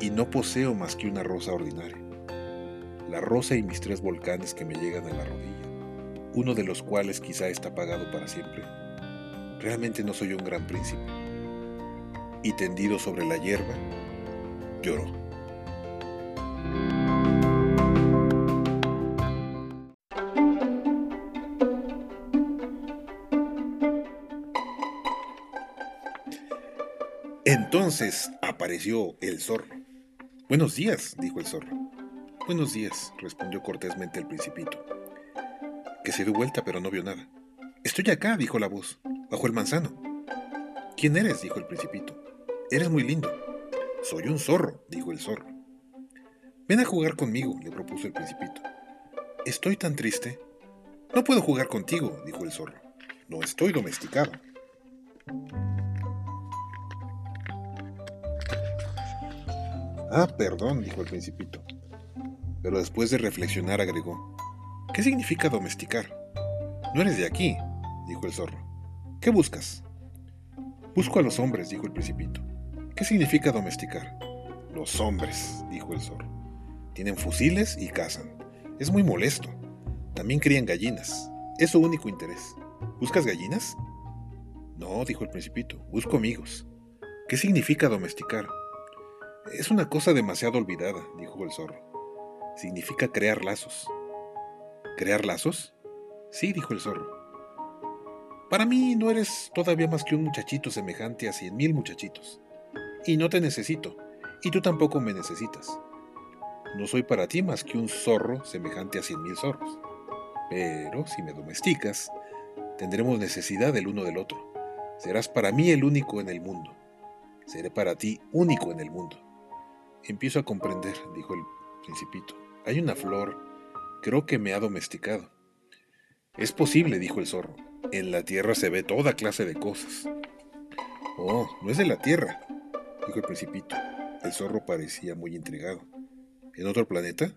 y no poseo más que una rosa ordinaria. La rosa y mis tres volcanes que me llegan a la rodilla, uno de los cuales quizá está apagado para siempre. Realmente no soy un gran príncipe. Y tendido sobre la hierba, lloró. Entonces apareció el zorro. Buenos días, dijo el zorro. Buenos días, respondió cortésmente el principito, que se dio vuelta pero no vio nada. Estoy acá, dijo la voz, bajo el manzano. ¿Quién eres? dijo el principito. Eres muy lindo. Soy un zorro, dijo el zorro. Ven a jugar conmigo, le propuso el principito. Estoy tan triste. No puedo jugar contigo, dijo el zorro. No estoy domesticado. Ah, perdón, dijo el principito. Pero después de reflexionar agregó, ¿qué significa domesticar? No eres de aquí, dijo el zorro. ¿Qué buscas? Busco a los hombres, dijo el principito. ¿Qué significa domesticar? Los hombres, dijo el zorro. Tienen fusiles y cazan. Es muy molesto. También crían gallinas. Es su único interés. ¿Buscas gallinas? No, dijo el principito. Busco amigos. ¿Qué significa domesticar? Es una cosa demasiado olvidada, dijo el zorro. Significa crear lazos. ¿Crear lazos? Sí, dijo el zorro. Para mí no eres todavía más que un muchachito semejante a cien mil muchachitos. Y no te necesito, y tú tampoco me necesitas. No soy para ti más que un zorro semejante a cien mil zorros. Pero si me domesticas, tendremos necesidad del uno del otro. Serás para mí el único en el mundo. Seré para ti único en el mundo. Empiezo a comprender, dijo el principito. Hay una flor, creo que me ha domesticado. Es posible, dijo el zorro. En la Tierra se ve toda clase de cosas. Oh, no es de la Tierra, dijo el principito. El zorro parecía muy intrigado. ¿En otro planeta?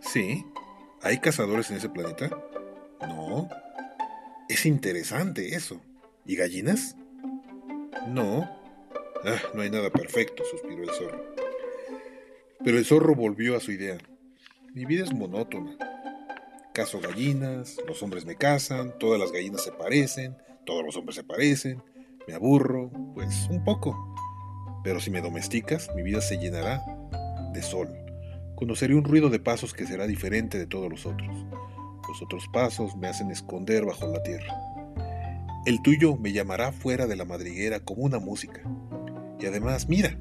Sí. ¿Hay cazadores en ese planeta? No. Es interesante eso. ¿Y gallinas? No. Ah, no hay nada perfecto, suspiró el zorro. Pero el zorro volvió a su idea. Mi vida es monótona. Caso gallinas, los hombres me casan, todas las gallinas se parecen, todos los hombres se parecen, me aburro, pues un poco. Pero si me domesticas, mi vida se llenará de sol. Conoceré un ruido de pasos que será diferente de todos los otros. Los otros pasos me hacen esconder bajo la tierra. El tuyo me llamará fuera de la madriguera como una música. Y además, mira,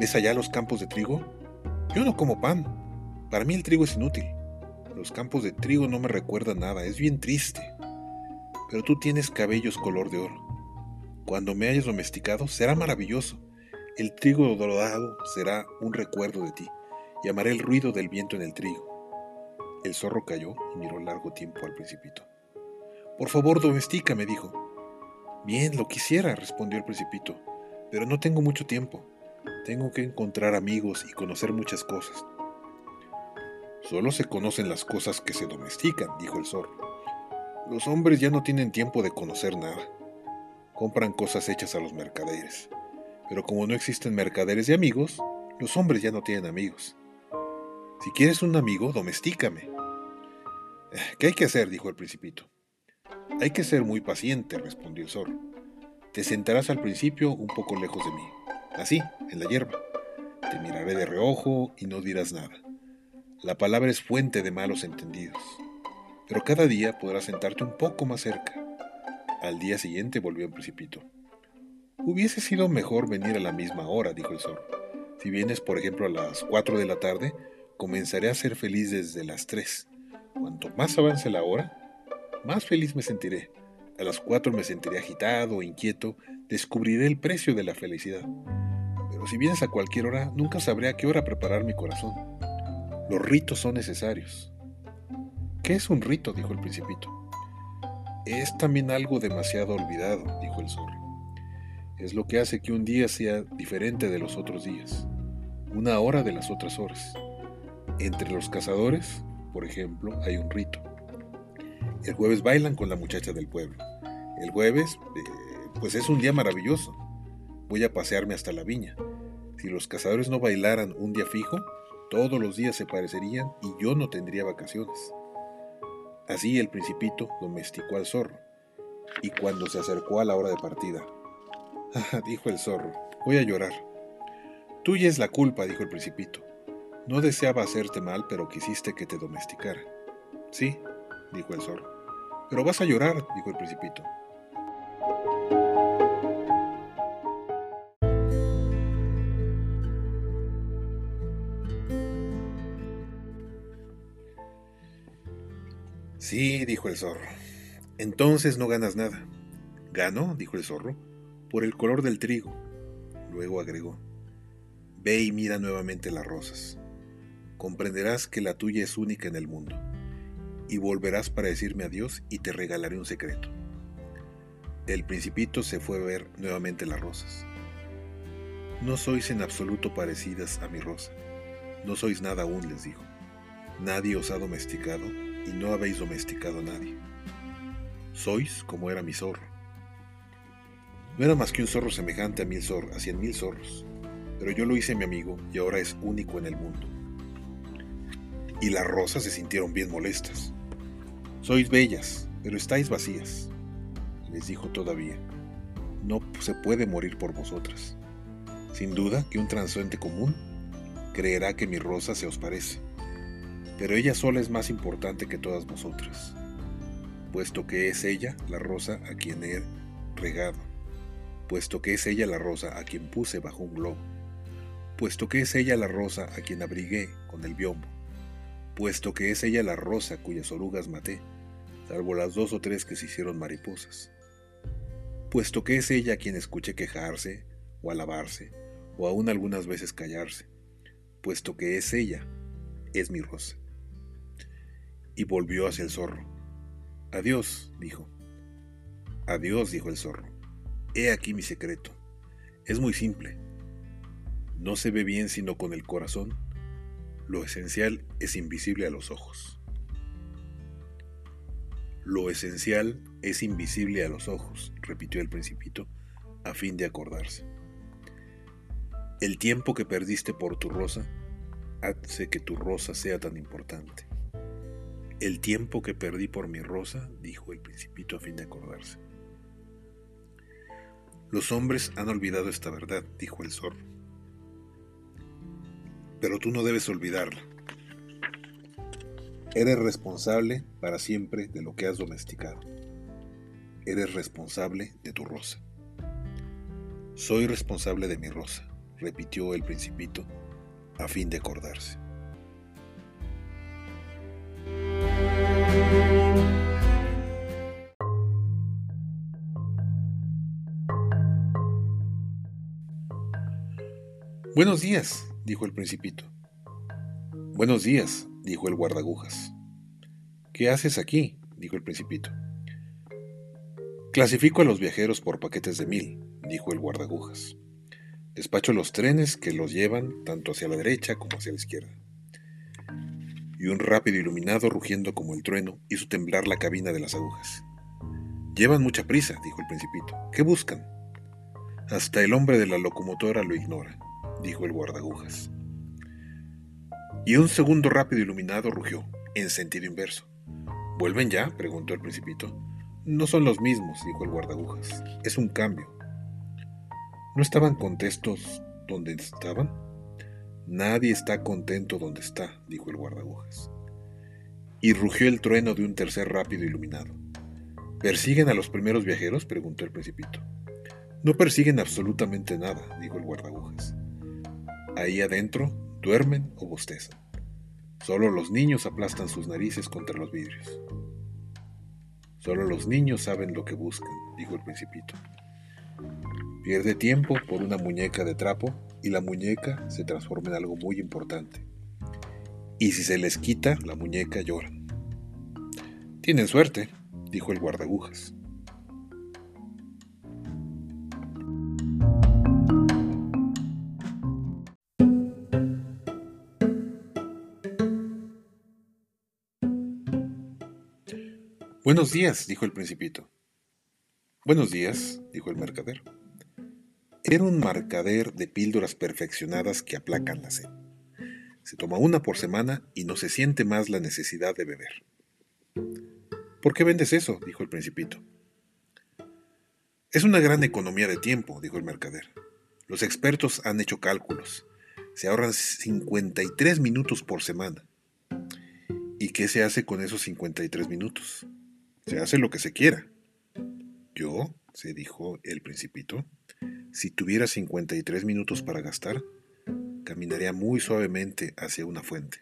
¿ves allá los campos de trigo? Yo no como pan. Para mí el trigo es inútil. Los campos de trigo no me recuerdan nada, es bien triste. Pero tú tienes cabellos color de oro. Cuando me hayas domesticado, será maravilloso. El trigo dorado será un recuerdo de ti, y amaré el ruido del viento en el trigo. El zorro cayó y miró largo tiempo al principito. Por favor, domestica, me dijo. Bien, lo quisiera, respondió el principito, pero no tengo mucho tiempo. Tengo que encontrar amigos y conocer muchas cosas. Solo se conocen las cosas que se domestican, dijo el zorro. Los hombres ya no tienen tiempo de conocer nada. Compran cosas hechas a los mercaderes. Pero como no existen mercaderes y amigos, los hombres ya no tienen amigos. Si quieres un amigo, domestícame. ¿Qué hay que hacer? dijo el principito. Hay que ser muy paciente, respondió el zorro. Te sentarás al principio un poco lejos de mí así, en la hierba. Te miraré de reojo y no dirás nada. La palabra es fuente de malos entendidos. Pero cada día podrás sentarte un poco más cerca. Al día siguiente volvió el principito. Hubiese sido mejor venir a la misma hora, dijo el zorro. Si vienes, por ejemplo, a las cuatro de la tarde, comenzaré a ser feliz desde las tres. Cuanto más avance la hora, más feliz me sentiré. A las cuatro me sentiré agitado, inquieto, descubriré el precio de la felicidad si vienes a cualquier hora, nunca sabré a qué hora preparar mi corazón. Los ritos son necesarios. ¿Qué es un rito? dijo el principito. Es también algo demasiado olvidado, dijo el zorro. Es lo que hace que un día sea diferente de los otros días, una hora de las otras horas. Entre los cazadores, por ejemplo, hay un rito. El jueves bailan con la muchacha del pueblo. El jueves, eh, pues es un día maravilloso. Voy a pasearme hasta la viña. Si los cazadores no bailaran un día fijo, todos los días se parecerían y yo no tendría vacaciones. Así el principito domesticó al zorro, y cuando se acercó a la hora de partida, dijo el zorro, voy a llorar. Tuya es la culpa, dijo el principito. No deseaba hacerte mal, pero quisiste que te domesticara. Sí, dijo el zorro. Pero vas a llorar, dijo el principito. Sí, dijo el zorro. Entonces no ganas nada. Gano, dijo el zorro, por el color del trigo. Luego agregó, Ve y mira nuevamente las rosas. Comprenderás que la tuya es única en el mundo. Y volverás para decirme adiós y te regalaré un secreto. El principito se fue a ver nuevamente las rosas. No sois en absoluto parecidas a mi rosa. No sois nada aún, les dijo. Nadie os ha domesticado y no habéis domesticado a nadie. Sois como era mi zorro. No era más que un zorro semejante a mil zorros, a cien mil zorros, pero yo lo hice mi amigo y ahora es único en el mundo. Y las rosas se sintieron bien molestas. Sois bellas, pero estáis vacías. Les dijo todavía, no se puede morir por vosotras. Sin duda que un transeúnte común creerá que mi rosa se os parece pero ella sola es más importante que todas vosotras, puesto que es ella la rosa a quien he regado, puesto que es ella la rosa a quien puse bajo un globo, puesto que es ella la rosa a quien abrigué con el biombo, puesto que es ella la rosa cuyas orugas maté, salvo las dos o tres que se hicieron mariposas, puesto que es ella quien escuché quejarse o alabarse, o aún algunas veces callarse, puesto que es ella, es mi rosa y volvió hacia el zorro. Adiós, dijo. Adiós, dijo el zorro. He aquí mi secreto. Es muy simple. No se ve bien sino con el corazón. Lo esencial es invisible a los ojos. Lo esencial es invisible a los ojos, repitió el principito, a fin de acordarse. El tiempo que perdiste por tu rosa hace que tu rosa sea tan importante. El tiempo que perdí por mi rosa, dijo el principito a fin de acordarse. Los hombres han olvidado esta verdad, dijo el zorro. Pero tú no debes olvidarla. Eres responsable para siempre de lo que has domesticado. Eres responsable de tu rosa. Soy responsable de mi rosa, repitió el principito a fin de acordarse. Buenos días, dijo el principito. Buenos días, dijo el guardagujas. ¿Qué haces aquí? dijo el principito. Clasifico a los viajeros por paquetes de mil, dijo el guardagujas. Despacho los trenes que los llevan tanto hacia la derecha como hacia la izquierda. Y un rápido iluminado rugiendo como el trueno hizo temblar la cabina de las agujas. Llevan mucha prisa, dijo el principito. ¿Qué buscan? Hasta el hombre de la locomotora lo ignora dijo el guardagujas. Y un segundo rápido iluminado rugió, en sentido inverso. ¿Vuelven ya? preguntó el principito. No son los mismos, dijo el guardagujas. Es un cambio. ¿No estaban contentos donde estaban? Nadie está contento donde está, dijo el guardagujas. Y rugió el trueno de un tercer rápido iluminado. ¿Persiguen a los primeros viajeros? preguntó el principito. No persiguen absolutamente nada, dijo el guardagujas. Ahí adentro duermen o bostezan. Solo los niños aplastan sus narices contra los vidrios. Solo los niños saben lo que buscan, dijo el principito. Pierde tiempo por una muñeca de trapo y la muñeca se transforma en algo muy importante. Y si se les quita, la muñeca lloran. Tienen suerte, dijo el guardagujas. Buenos días, dijo el principito. Buenos días, dijo el mercader. Era un mercader de píldoras perfeccionadas que aplacan la sed. Se toma una por semana y no se siente más la necesidad de beber. ¿Por qué vendes eso? dijo el principito. Es una gran economía de tiempo, dijo el mercader. Los expertos han hecho cálculos. Se ahorran 53 minutos por semana. ¿Y qué se hace con esos 53 minutos? Se hace lo que se quiera. Yo, se dijo el principito, si tuviera 53 minutos para gastar, caminaría muy suavemente hacia una fuente.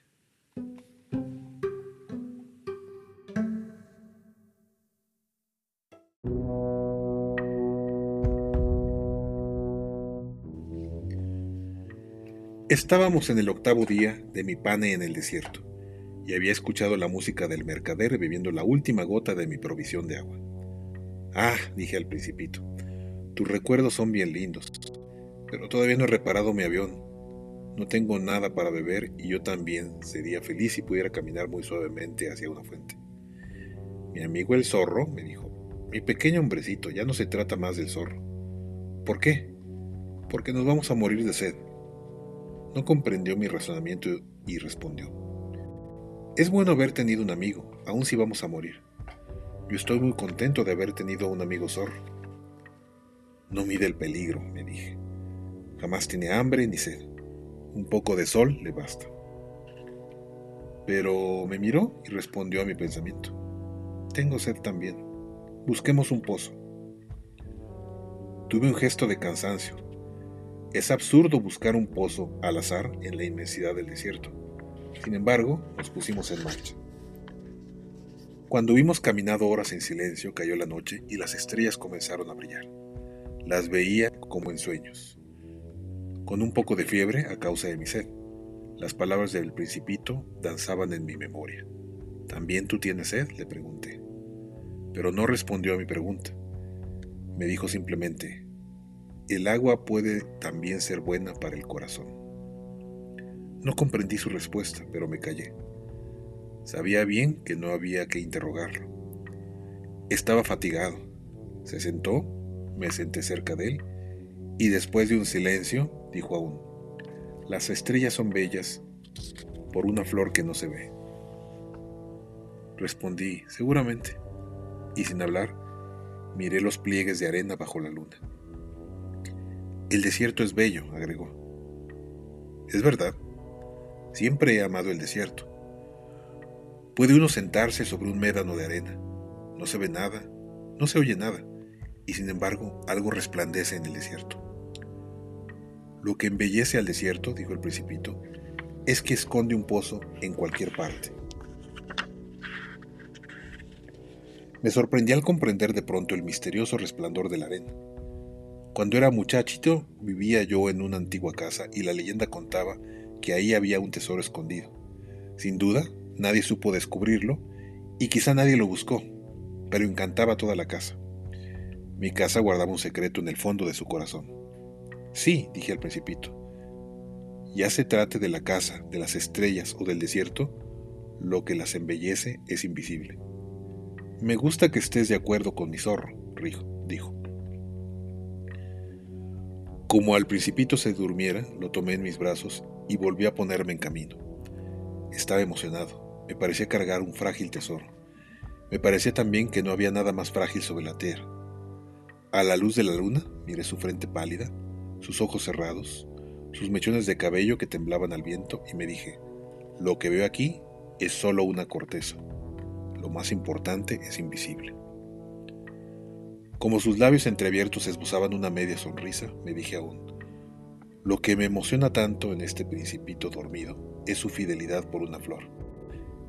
Estábamos en el octavo día de mi pane en el desierto y había escuchado la música del mercader bebiendo la última gota de mi provisión de agua. Ah, dije al principito, tus recuerdos son bien lindos, pero todavía no he reparado mi avión. No tengo nada para beber y yo también sería feliz si pudiera caminar muy suavemente hacia una fuente. Mi amigo el zorro me dijo, mi pequeño hombrecito, ya no se trata más del zorro. ¿Por qué? Porque nos vamos a morir de sed. No comprendió mi razonamiento y respondió, es bueno haber tenido un amigo, aun si vamos a morir. Yo estoy muy contento de haber tenido un amigo zorro. No mide el peligro, me dije. Jamás tiene hambre ni sed. Un poco de sol le basta. Pero me miró y respondió a mi pensamiento. Tengo sed también. Busquemos un pozo. Tuve un gesto de cansancio. Es absurdo buscar un pozo al azar en la inmensidad del desierto. Sin embargo, nos pusimos en marcha. Cuando hubimos caminado horas en silencio, cayó la noche y las estrellas comenzaron a brillar. Las veía como en sueños. Con un poco de fiebre a causa de mi sed, las palabras del principito danzaban en mi memoria. ¿También tú tienes sed? le pregunté. Pero no respondió a mi pregunta. Me dijo simplemente, el agua puede también ser buena para el corazón. No comprendí su respuesta, pero me callé. Sabía bien que no había que interrogarlo. Estaba fatigado. Se sentó, me senté cerca de él, y después de un silencio, dijo aún, las estrellas son bellas por una flor que no se ve. Respondí, seguramente, y sin hablar, miré los pliegues de arena bajo la luna. El desierto es bello, agregó. Es verdad, siempre he amado el desierto. Puede uno sentarse sobre un médano de arena, no se ve nada, no se oye nada, y sin embargo algo resplandece en el desierto. Lo que embellece al desierto, dijo el principito, es que esconde un pozo en cualquier parte. Me sorprendí al comprender de pronto el misterioso resplandor de la arena. Cuando era muchachito vivía yo en una antigua casa y la leyenda contaba que ahí había un tesoro escondido. Sin duda, nadie supo descubrirlo y quizá nadie lo buscó, pero encantaba toda la casa. Mi casa guardaba un secreto en el fondo de su corazón. Sí, dije al principito. Ya se trate de la casa, de las estrellas o del desierto, lo que las embellece es invisible. Me gusta que estés de acuerdo con mi zorro, dijo. Como al principito se durmiera, lo tomé en mis brazos y volví a ponerme en camino. Estaba emocionado, me parecía cargar un frágil tesoro. Me parecía también que no había nada más frágil sobre la tierra. A la luz de la luna miré su frente pálida, sus ojos cerrados, sus mechones de cabello que temblaban al viento y me dije, lo que veo aquí es solo una corteza lo más importante es invisible. Como sus labios entreabiertos esbozaban una media sonrisa, me dije aún, lo que me emociona tanto en este principito dormido es su fidelidad por una flor.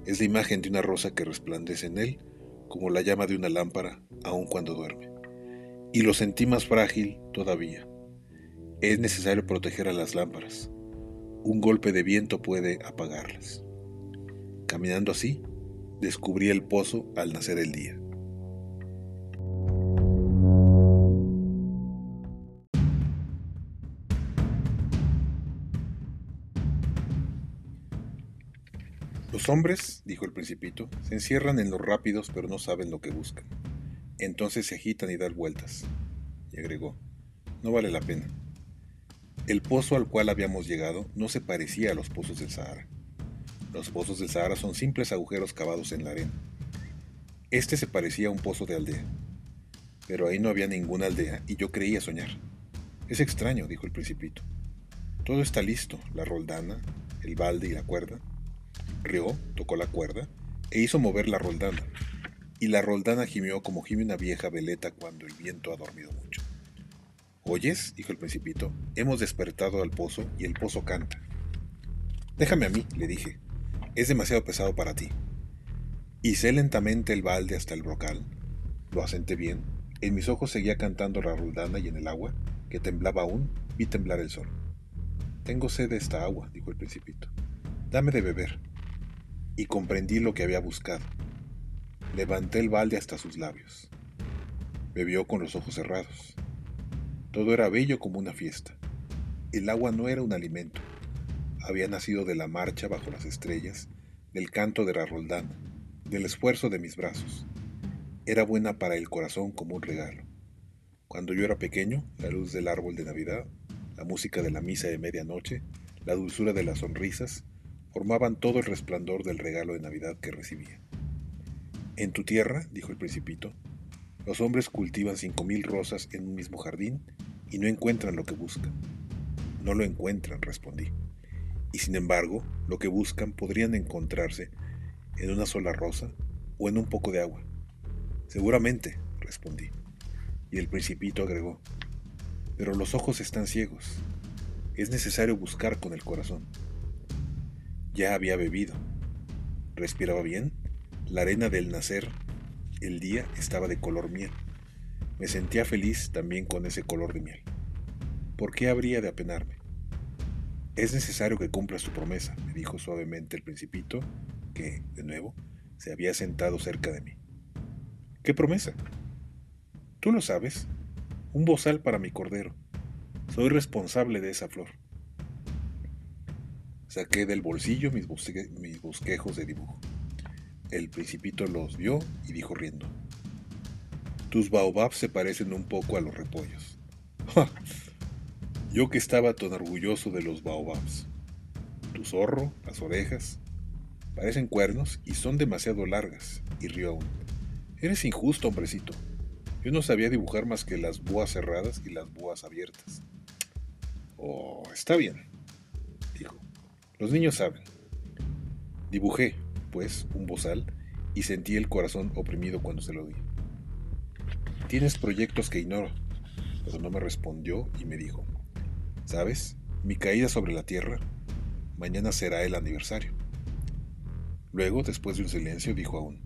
Es la imagen de una rosa que resplandece en él como la llama de una lámpara aun cuando duerme. Y lo sentí más frágil todavía. Es necesario proteger a las lámparas. Un golpe de viento puede apagarlas. Caminando así, descubrí el pozo al nacer el día. Los hombres, dijo el principito, se encierran en los rápidos pero no saben lo que buscan. Entonces se agitan y dan vueltas. Y agregó, no vale la pena. El pozo al cual habíamos llegado no se parecía a los pozos del Sahara. Los pozos del Sahara son simples agujeros cavados en la arena. Este se parecía a un pozo de aldea, pero ahí no había ninguna aldea y yo creía soñar. Es extraño, dijo el principito. Todo está listo, la roldana, el balde y la cuerda. Rió, tocó la cuerda e hizo mover la roldana, y la roldana gimió como gime una vieja veleta cuando el viento ha dormido mucho. ¿Oyes? dijo el principito. Hemos despertado al pozo y el pozo canta. Déjame a mí, le dije. Es demasiado pesado para ti. Hice lentamente el balde hasta el brocal. Lo asenté bien. En mis ojos seguía cantando la roldana y en el agua, que temblaba aún, vi temblar el sol. Tengo sed de esta agua, dijo el principito. Dame de beber. Y comprendí lo que había buscado. Levanté el balde hasta sus labios. Bebió con los ojos cerrados. Todo era bello como una fiesta. El agua no era un alimento, había nacido de la marcha bajo las estrellas, del canto de la roldana, del esfuerzo de mis brazos. Era buena para el corazón como un regalo. Cuando yo era pequeño, la luz del árbol de Navidad, la música de la misa de medianoche, la dulzura de las sonrisas, formaban todo el resplandor del regalo de Navidad que recibía. En tu tierra, dijo el principito, los hombres cultivan cinco mil rosas en un mismo jardín y no encuentran lo que buscan. No lo encuentran, respondí y sin embargo lo que buscan podrían encontrarse en una sola rosa o en un poco de agua. Seguramente, respondí. Y el principito agregó, pero los ojos están ciegos. Es necesario buscar con el corazón. Ya había bebido. Respiraba bien. La arena del nacer, el día, estaba de color miel. Me sentía feliz también con ese color de miel. ¿Por qué habría de apenarme? Es necesario que cumplas tu promesa, me dijo suavemente el principito, que, de nuevo, se había sentado cerca de mí. ¿Qué promesa? Tú lo sabes. Un bozal para mi cordero. Soy responsable de esa flor. Saqué del bolsillo mis, bosquejos de dibujo. El principito los vio y dijo riendo. Tus baobabs se parecen un poco a los repollos. Yo que estaba tan orgulloso de los baobabs. Tu zorro, las orejas, parecen cuernos y son demasiado largas. Y rió aún. Eres injusto, hombrecito. Yo no sabía dibujar más que las boas cerradas y las boas abiertas. Oh, está bien. Los niños saben. Dibujé, pues, un bozal y sentí el corazón oprimido cuando se lo di. Tienes proyectos que ignoro, pero no me respondió y me dijo, ¿sabes? Mi caída sobre la tierra, mañana será el aniversario. Luego, después de un silencio, dijo aún,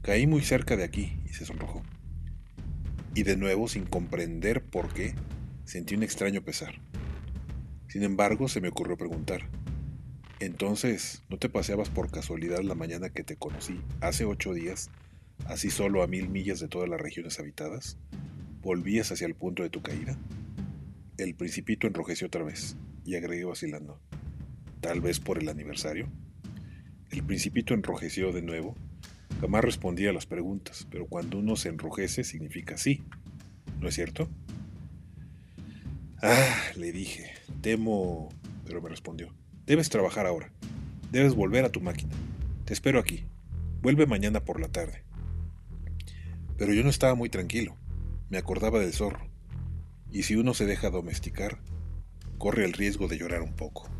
caí muy cerca de aquí y se sonrojó. Y de nuevo, sin comprender por qué, sentí un extraño pesar. Sin embargo, se me ocurrió preguntar, entonces, ¿no te paseabas por casualidad la mañana que te conocí, hace ocho días, así solo a mil millas de todas las regiones habitadas? ¿Volvías hacia el punto de tu caída? El principito enrojeció otra vez y agregó vacilando. ¿Tal vez por el aniversario? El principito enrojeció de nuevo. Jamás respondía a las preguntas, pero cuando uno se enrojece significa sí. ¿No es cierto? Ah, le dije, temo... pero me respondió. Debes trabajar ahora. Debes volver a tu máquina. Te espero aquí. Vuelve mañana por la tarde. Pero yo no estaba muy tranquilo. Me acordaba del zorro. Y si uno se deja domesticar, corre el riesgo de llorar un poco.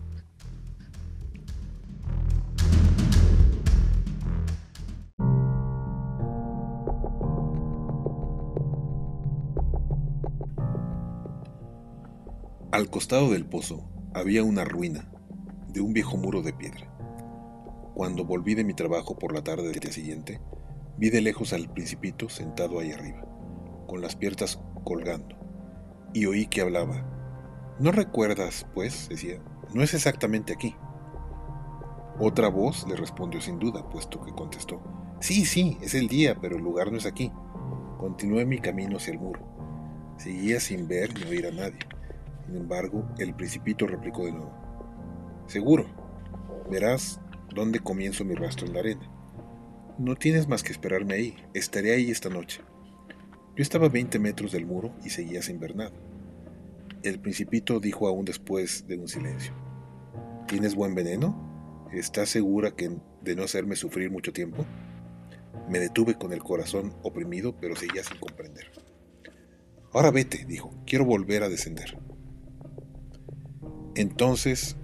Al costado del pozo había una ruina de un viejo muro de piedra. Cuando volví de mi trabajo por la tarde del día siguiente, vi de lejos al principito sentado ahí arriba, con las piernas colgando, y oí que hablaba. ¿No recuerdas, pues? decía, no es exactamente aquí. Otra voz le respondió sin duda, puesto que contestó, sí, sí, es el día, pero el lugar no es aquí. Continué mi camino hacia el muro. Seguía sin ver ni oír a nadie. Sin embargo, el principito replicó de nuevo, Seguro. Verás dónde comienzo mi rastro en la arena. No tienes más que esperarme ahí. Estaré ahí esta noche. Yo estaba a 20 metros del muro y seguía sin ver nada. El principito dijo aún después de un silencio. ¿Tienes buen veneno? ¿Estás segura que de no hacerme sufrir mucho tiempo? Me detuve con el corazón oprimido, pero seguía sin comprender. Ahora vete, dijo, quiero volver a descender. Entonces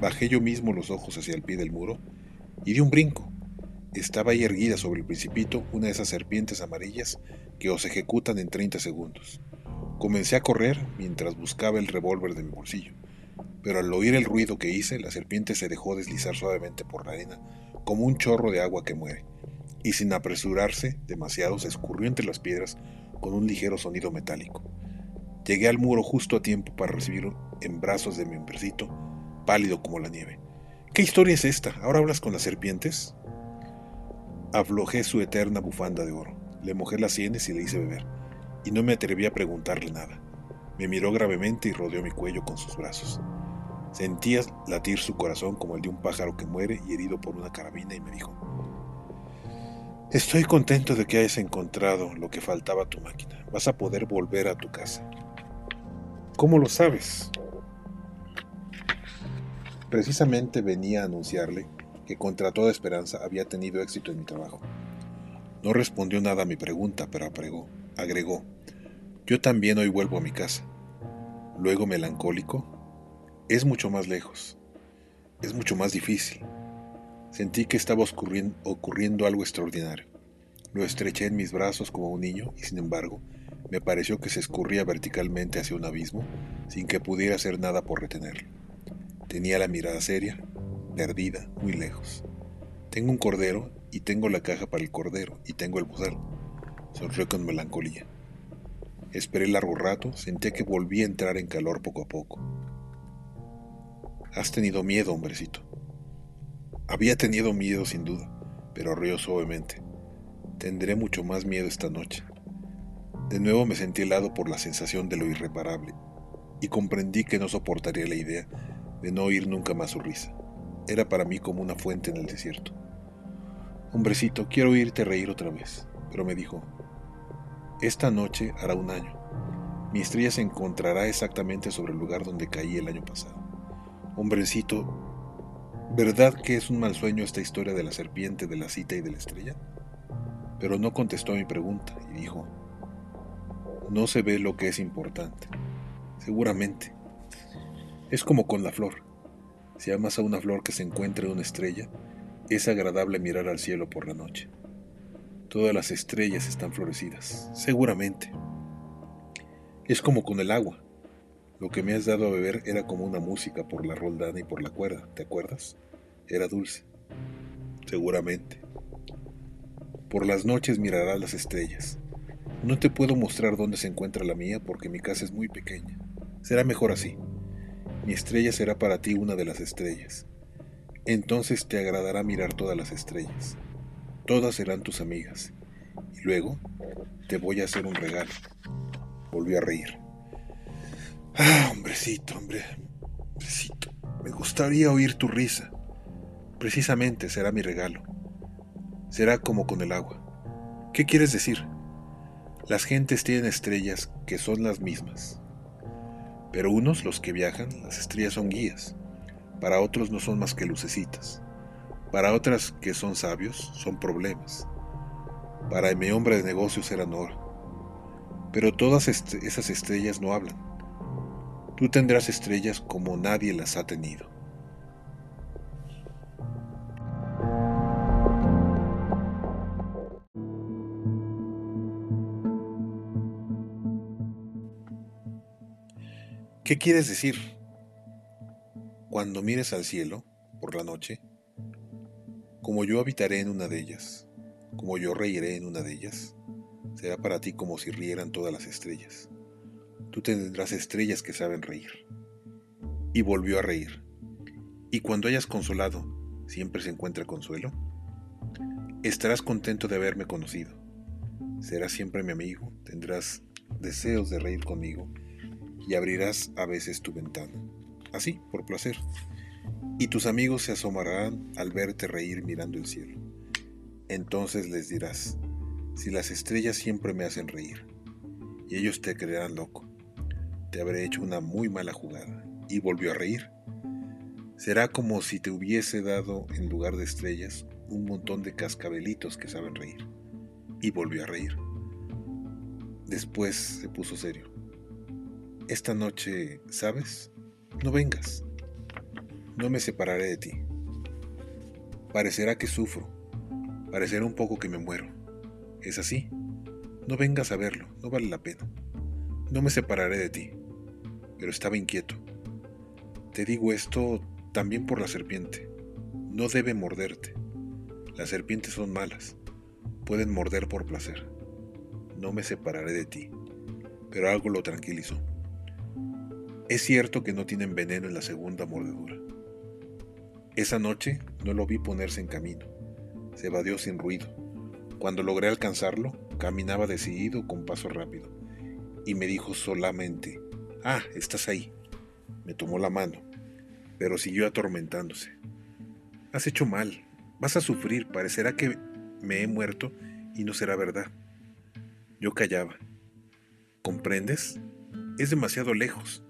Bajé yo mismo los ojos hacia el pie del muro y di un brinco. Estaba ahí erguida sobre el principito una de esas serpientes amarillas que os ejecutan en 30 segundos. Comencé a correr mientras buscaba el revólver de mi bolsillo, pero al oír el ruido que hice, la serpiente se dejó deslizar suavemente por la arena como un chorro de agua que muere, y sin apresurarse demasiado se escurrió entre las piedras con un ligero sonido metálico. Llegué al muro justo a tiempo para recibir en brazos de mi hombrecito pálido como la nieve. ¿Qué historia es esta? ¿Ahora hablas con las serpientes? Aflojé su eterna bufanda de oro, le mojé las sienes y le hice beber, y no me atreví a preguntarle nada. Me miró gravemente y rodeó mi cuello con sus brazos. Sentía latir su corazón como el de un pájaro que muere y herido por una carabina y me dijo, Estoy contento de que hayas encontrado lo que faltaba a tu máquina. Vas a poder volver a tu casa. ¿Cómo lo sabes? Precisamente venía a anunciarle que contra toda esperanza había tenido éxito en mi trabajo. No respondió nada a mi pregunta, pero apregó, agregó, yo también hoy vuelvo a mi casa. Luego melancólico, es mucho más lejos, es mucho más difícil. Sentí que estaba ocurriendo, ocurriendo algo extraordinario. Lo estreché en mis brazos como un niño y sin embargo me pareció que se escurría verticalmente hacia un abismo sin que pudiera hacer nada por retenerlo. Tenía la mirada seria, perdida, muy lejos. Tengo un cordero y tengo la caja para el cordero y tengo el bozal. Sonrió con melancolía. Esperé largo rato, sentí que volví a entrar en calor poco a poco. Has tenido miedo, hombrecito. Había tenido miedo sin duda, pero rió suavemente. Tendré mucho más miedo esta noche. De nuevo me sentí helado por la sensación de lo irreparable y comprendí que no soportaría la idea de no oír nunca más su risa. Era para mí como una fuente en el desierto. Hombrecito, quiero oírte reír otra vez. Pero me dijo, esta noche hará un año. Mi estrella se encontrará exactamente sobre el lugar donde caí el año pasado. Hombrecito, ¿verdad que es un mal sueño esta historia de la serpiente, de la cita y de la estrella? Pero no contestó a mi pregunta y dijo, no se ve lo que es importante. Seguramente. Es como con la flor. Si amas a una flor que se encuentra en una estrella, es agradable mirar al cielo por la noche. Todas las estrellas están florecidas, seguramente. Es como con el agua. Lo que me has dado a beber era como una música por la roldana y por la cuerda, ¿te acuerdas? Era dulce. Seguramente. Por las noches mirarás las estrellas. No te puedo mostrar dónde se encuentra la mía porque mi casa es muy pequeña. Será mejor así. Mi estrella será para ti una de las estrellas. Entonces te agradará mirar todas las estrellas. Todas serán tus amigas. Y luego te voy a hacer un regalo. Volvió a reír. Ah, hombrecito, hombre. Hombrecito. Me gustaría oír tu risa. Precisamente será mi regalo. Será como con el agua. ¿Qué quieres decir? Las gentes tienen estrellas que son las mismas, pero unos, los que viajan, las estrellas son guías. Para otros no son más que lucecitas. Para otras que son sabios, son problemas. Para mi hombre de negocios eran oro. Pero todas esas estrellas no hablan. Tú tendrás estrellas como nadie las ha tenido. ¿Qué quieres decir? Cuando mires al cielo, por la noche, como yo habitaré en una de ellas, como yo reiré en una de ellas, será para ti como si rieran todas las estrellas. Tú tendrás estrellas que saben reír. Y volvió a reír. Y cuando hayas consolado, siempre se encuentra consuelo. Estarás contento de haberme conocido. Serás siempre mi amigo, tendrás deseos de reír conmigo y abrirás a veces tu ventana, así, por placer, y tus amigos se asomarán al verte reír mirando el cielo. Entonces les dirás, si las estrellas siempre me hacen reír, y ellos te creerán loco, te habré hecho una muy mala jugada, y volvió a reír. Será como si te hubiese dado en lugar de estrellas un montón de cascabelitos que saben reír, y volvió a reír. Después se puso serio. Esta noche, ¿sabes? No vengas. No me separaré de ti. Parecerá que sufro. Parecerá un poco que me muero. ¿Es así? No vengas a verlo, no vale la pena. No me separaré de ti. Pero estaba inquieto. Te digo esto también por la serpiente. No debe morderte. Las serpientes son malas. Pueden morder por placer. No me separaré de ti. Pero algo lo tranquilizó. Es cierto que no tienen veneno en la segunda mordedura. Esa noche no lo vi ponerse en camino. Se evadió sin ruido. Cuando logré alcanzarlo, caminaba decidido con paso rápido. Y me dijo solamente, Ah, estás ahí. Me tomó la mano, pero siguió atormentándose. Has hecho mal. Vas a sufrir. Parecerá que me he muerto y no será verdad. Yo callaba. ¿Comprendes? Es demasiado lejos.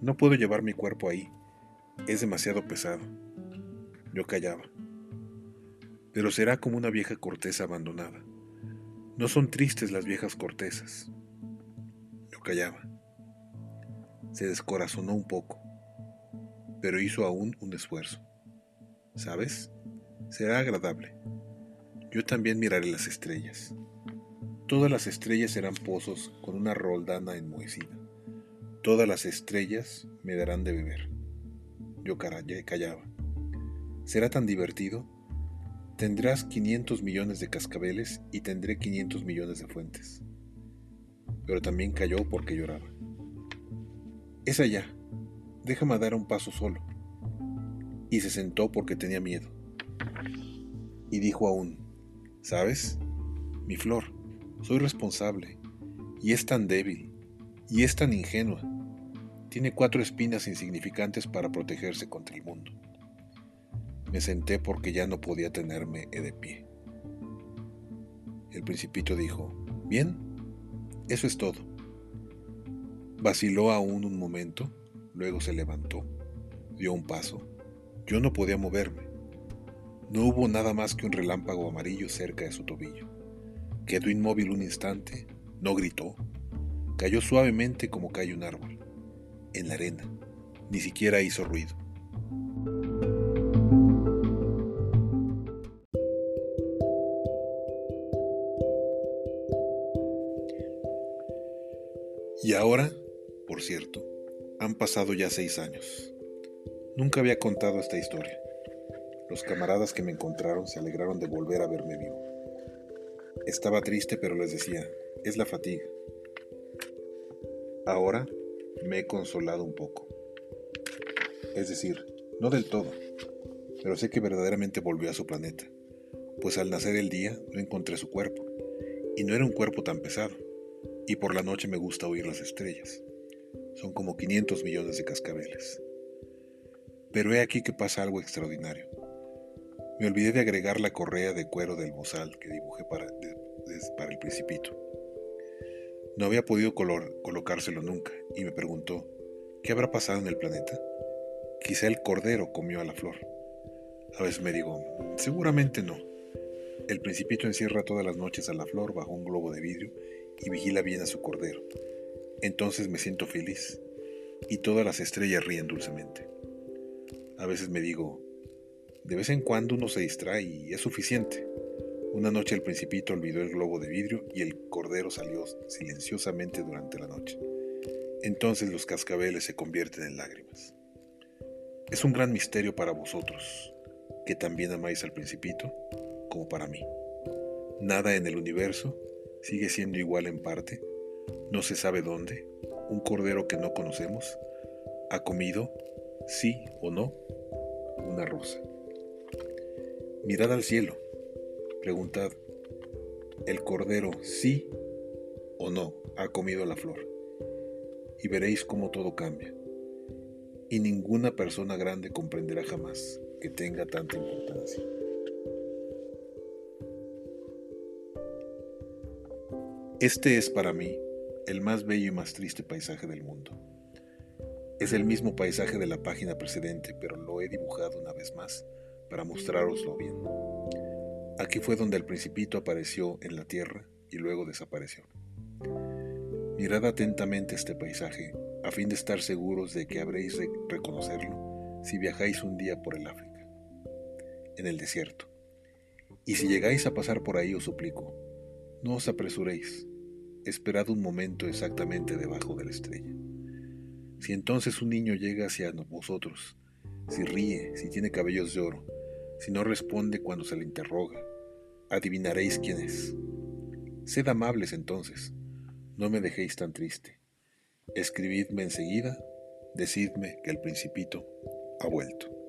No puedo llevar mi cuerpo ahí. Es demasiado pesado. Yo callaba. Pero será como una vieja corteza abandonada. No son tristes las viejas cortezas. Yo callaba. Se descorazonó un poco, pero hizo aún un esfuerzo. ¿Sabes? Será agradable. Yo también miraré las estrellas. Todas las estrellas serán pozos con una roldana enmohecida. Todas las estrellas me darán de beber. Yo callaba. ¿Será tan divertido? Tendrás 500 millones de cascabeles y tendré 500 millones de fuentes. Pero también cayó porque lloraba. Es allá. Déjame dar un paso solo. Y se sentó porque tenía miedo. Y dijo aún, ¿sabes? Mi flor, soy responsable Y es tan débil, y es tan ingenua. Tiene cuatro espinas insignificantes para protegerse contra el mundo. Me senté porque ya no podía tenerme de pie. El principito dijo, Bien, eso es todo. Vaciló aún un momento, luego se levantó, dio un paso. Yo no podía moverme. No hubo nada más que un relámpago amarillo cerca de su tobillo. Quedó inmóvil un instante, no gritó. Cayó suavemente como cae un árbol, en la arena. Ni siquiera hizo ruido. Y ahora, por cierto, han pasado ya seis años. Nunca había contado esta historia. Los camaradas que me encontraron se alegraron de volver a verme vivo. Estaba triste, pero les decía, es la fatiga. Ahora me he consolado un poco. Es decir, no del todo, pero sé que verdaderamente volvió a su planeta, pues al nacer el día no encontré su cuerpo, y no era un cuerpo tan pesado y por la noche me gusta oír las estrellas. Son como 500 millones de cascabeles. Pero he aquí que pasa algo extraordinario. Me olvidé de agregar la correa de cuero del bozal que dibujé para, para el principito. No había podido colocárselo nunca y me preguntó, ¿qué habrá pasado en el planeta? Quizá el cordero comió a la flor. A veces me digo, seguramente no. El principito encierra todas las noches a la flor bajo un globo de vidrio y vigila bien a su cordero. Entonces me siento feliz y todas las estrellas ríen dulcemente. A veces me digo, de vez en cuando uno se distrae y es suficiente. Una noche el principito olvidó el globo de vidrio y el cordero salió silenciosamente durante la noche. Entonces los cascabeles se convierten en lágrimas. Es un gran misterio para vosotros, que también amáis al principito, como para mí. Nada en el universo sigue siendo igual en parte, no se sabe dónde, un cordero que no conocemos, ha comido, sí o no, una rosa. Mirad al cielo, preguntad, ¿el cordero sí o no ha comido la flor? Y veréis cómo todo cambia. Y ninguna persona grande comprenderá jamás que tenga tanta importancia. Este es para mí el más bello y más triste paisaje del mundo. Es el mismo paisaje de la página precedente, pero lo he dibujado una vez más para mostraroslo bien. Aquí fue donde el principito apareció en la tierra y luego desapareció. Mirad atentamente este paisaje a fin de estar seguros de que habréis de reconocerlo si viajáis un día por el África, en el desierto. Y si llegáis a pasar por ahí os suplico, no os apresuréis, esperad un momento exactamente debajo de la estrella. Si entonces un niño llega hacia vosotros, si ríe, si tiene cabellos de oro, si no responde cuando se le interroga, adivinaréis quién es. Sed amables entonces, no me dejéis tan triste. Escribidme enseguida, decidme que el principito ha vuelto.